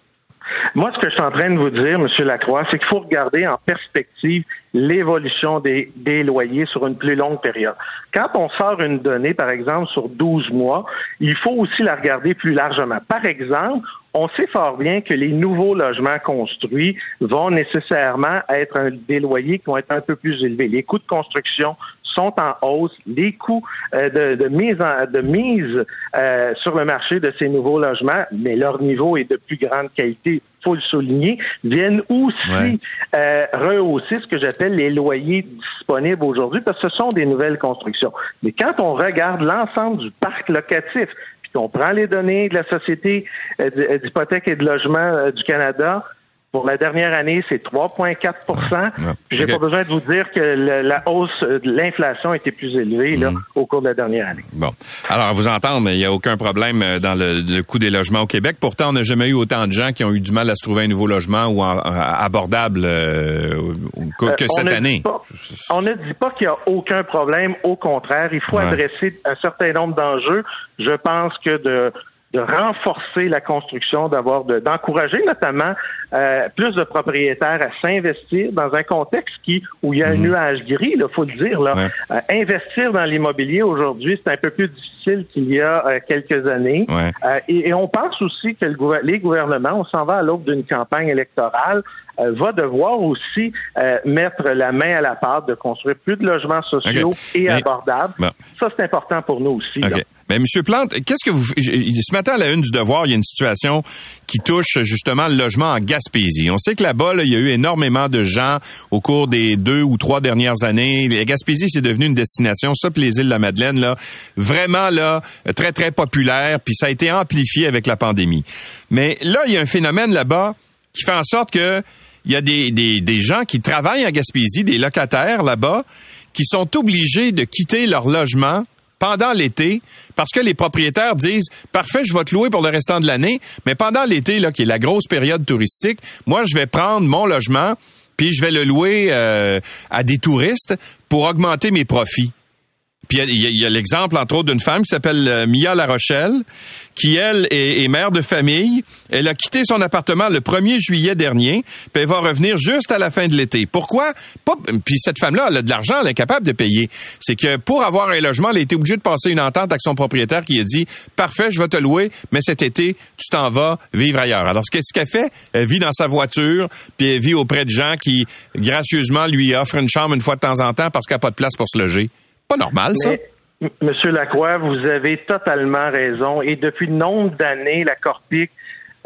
Moi, ce que je suis en train de vous dire, M. Lacroix, c'est qu'il faut regarder en perspective l'évolution des, des, loyers sur une plus longue période. Quand on sort une donnée, par exemple, sur 12 mois, il faut aussi la regarder plus largement. Par exemple, on sait fort bien que les nouveaux logements construits vont nécessairement être des loyers qui vont être un peu plus élevés. Les coûts de construction sont en hausse. Les coûts euh, de, mise, de mise euh, sur le marché de ces nouveaux logements, mais leur niveau est de plus grande qualité, faut le souligner, viennent aussi euh, rehausser ce que j'appelle les loyers disponibles aujourd'hui, parce que ce sont des nouvelles constructions. Mais quand on regarde l'ensemble du parc locatif, puis qu'on prend les données de la Société d'hypothèque et de logement du Canada, Pour la dernière année, c'est 3,4% J'ai pas besoin de vous dire que la hausse de l'inflation était plus élevée là, mm. au cours de la dernière année. Bon. Alors, à vous entendre, il n'y a aucun problème euh, dans le, coût des logements au Québec. Pourtant, on n'a jamais eu autant de gens qui ont eu du mal à se trouver un nouveau logement ou abordable euh, que, euh, cette année. on ne dit pas qu'il n'y a aucun problème. Au contraire, il faut adresser un certain nombre d'enjeux. Je pense que de de renforcer la construction, d'avoir d'encourager notamment euh, plus de propriétaires à s'investir dans un contexte qui où il y a un mhm. nuage gris, il faut le dire. Là. Euh, investir dans l'immobilier aujourd'hui, c'est un peu plus difficile qu'il y a euh, quelques années. Et, on pense aussi que le, les gouvernements, on s'en va à l'aube d'une campagne électorale, va devoir aussi mettre la main à la pâte de construire plus de logements sociaux et abordables. Ça, c'est important pour nous aussi. Mais Monsieur Plante, qu'est-ce que vous ce matin à la une du devoir, il y a une situation qui touche justement le logement en Gaspésie. On sait que là-bas, il y a eu énormément de gens au cours des deux ou trois dernières années. La Gaspésie, c'est devenu une destination, ça, les îles de la Madeleine, là, vraiment là, très très populaire. Puis ça a été amplifié avec la pandémie. Mais là, il y a un phénomène là-bas qui fait en sorte que il y a des, des, des gens qui travaillent à Gaspésie, des locataires là-bas, qui sont obligés de quitter leur logement pendant l'été parce que les propriétaires disent parfait, je vais te louer pour le restant de l'année, mais pendant l'été là qui est la grosse période touristique, moi je vais prendre mon logement puis je vais le louer euh, à des touristes pour augmenter mes profits. Puis il y a, l'exemple, entre autres, d'une femme qui s'appelle euh, Mia La Rochelle, qui, elle, est, mère de famille. Elle a quitté son appartement le 1er juillet dernier, puis elle va revenir juste à la fin de l'été. Pourquoi? puis cette femme-là, elle a de l'argent, elle est capable de payer. C'est que pour avoir un logement, elle a été obligée de passer une entente avec son propriétaire qui a dit, parfait, je vais te louer, mais cet été, tu t'en vas vivre ailleurs. Alors, qu'est-ce qu'elle fait? Elle vit dans sa voiture, puis elle vit auprès de gens qui, gracieusement, lui offrent une chambre une fois de temps en temps parce qu'elle n'a pas de place pour se loger. Pas normal, ça. Monsieur Lacroix, vous avez totalement raison. Et depuis nombre d'années, la Corpic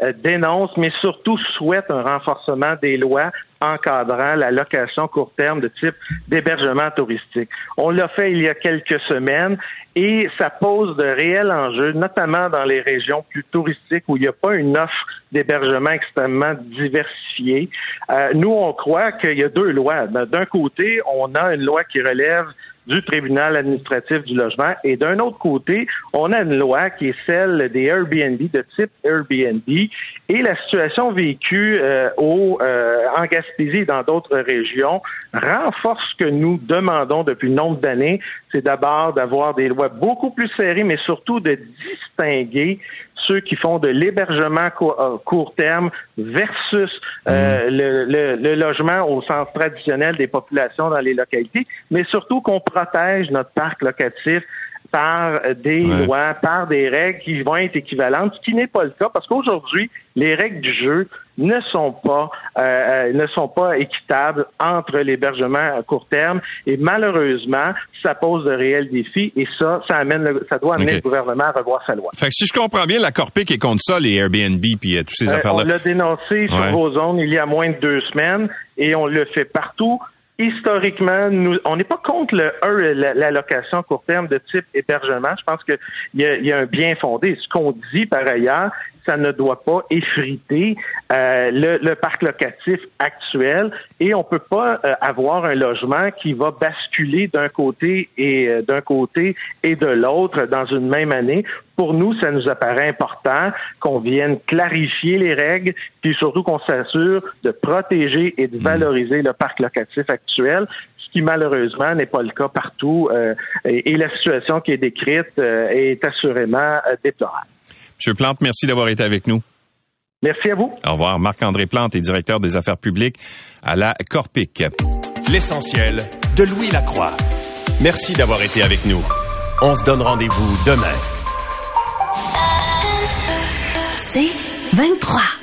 euh, dénonce, mais surtout souhaite un renforcement des lois encadrant la location court terme de type d'hébergement touristique. On l'a fait il y a quelques semaines et ça pose de réels enjeux, notamment dans les régions plus touristiques où il n'y a pas une offre d'hébergement extrêmement diversifiée. Euh, nous, on croit qu'il y a deux lois. D'un côté, on a une loi qui relève du tribunal administratif du logement. Et d'un autre côté, on a une loi qui est celle des Airbnb, de type Airbnb. Et la situation vécue euh, au, euh, en Gaspésie et dans d'autres régions renforce ce que nous demandons depuis nombre d'années. C'est d'abord d'avoir des lois beaucoup plus serrées, mais surtout de distinguer ceux qui font de l'hébergement euh, court, terme versus euh, mmh. le, le, logement au sens traditionnel des populations dans les localités, mais surtout qu'on protège notre parc locatif par des lois, par des règles qui vont être équivalentes, ce qui n'est pas le cas parce qu'aujourd'hui, les règles du jeu ne sont pas euh, euh, ne sont pas équitables entre l'hébergement à court terme et malheureusement ça pose de réels défis et ça ça amène ça doit amener le gouvernement à revoir sa loi. Fait que si je comprends bien la Corpic est contre ça les Airbnb puis euh, toutes ces affaires là. On l'a dénoncé sur vos zones il y a moins de deux semaines et on le fait partout historiquement, nous, on n'est pas contre le la, location court terme de type hébergement. Je pense qu'il y, y a un bien fondé. Ce qu'on dit par ailleurs, ça ne doit pas effriter euh, le, parc locatif actuel et on peut pas euh, avoir un logement qui va basculer d'un côté et euh, d'un côté et de l'autre dans une même année. Pour nous, ça nous apparaît important qu'on vienne clarifier les règles, puis surtout qu'on s'assure de protéger et de mmh. valoriser le parc locatif actuel ce qui malheureusement n'est pas le cas partout. et, la situation qui est décrite est assurément déplorable. Monsieur Plante, merci d'avoir été avec nous. Merci à vous. Au revoir. Marc-André Plante est directeur des affaires publiques à la Corpic. L'essentiel de Louis Lacroix. Merci d'avoir été avec nous. On se donne rendez-vous demain. C'est 23.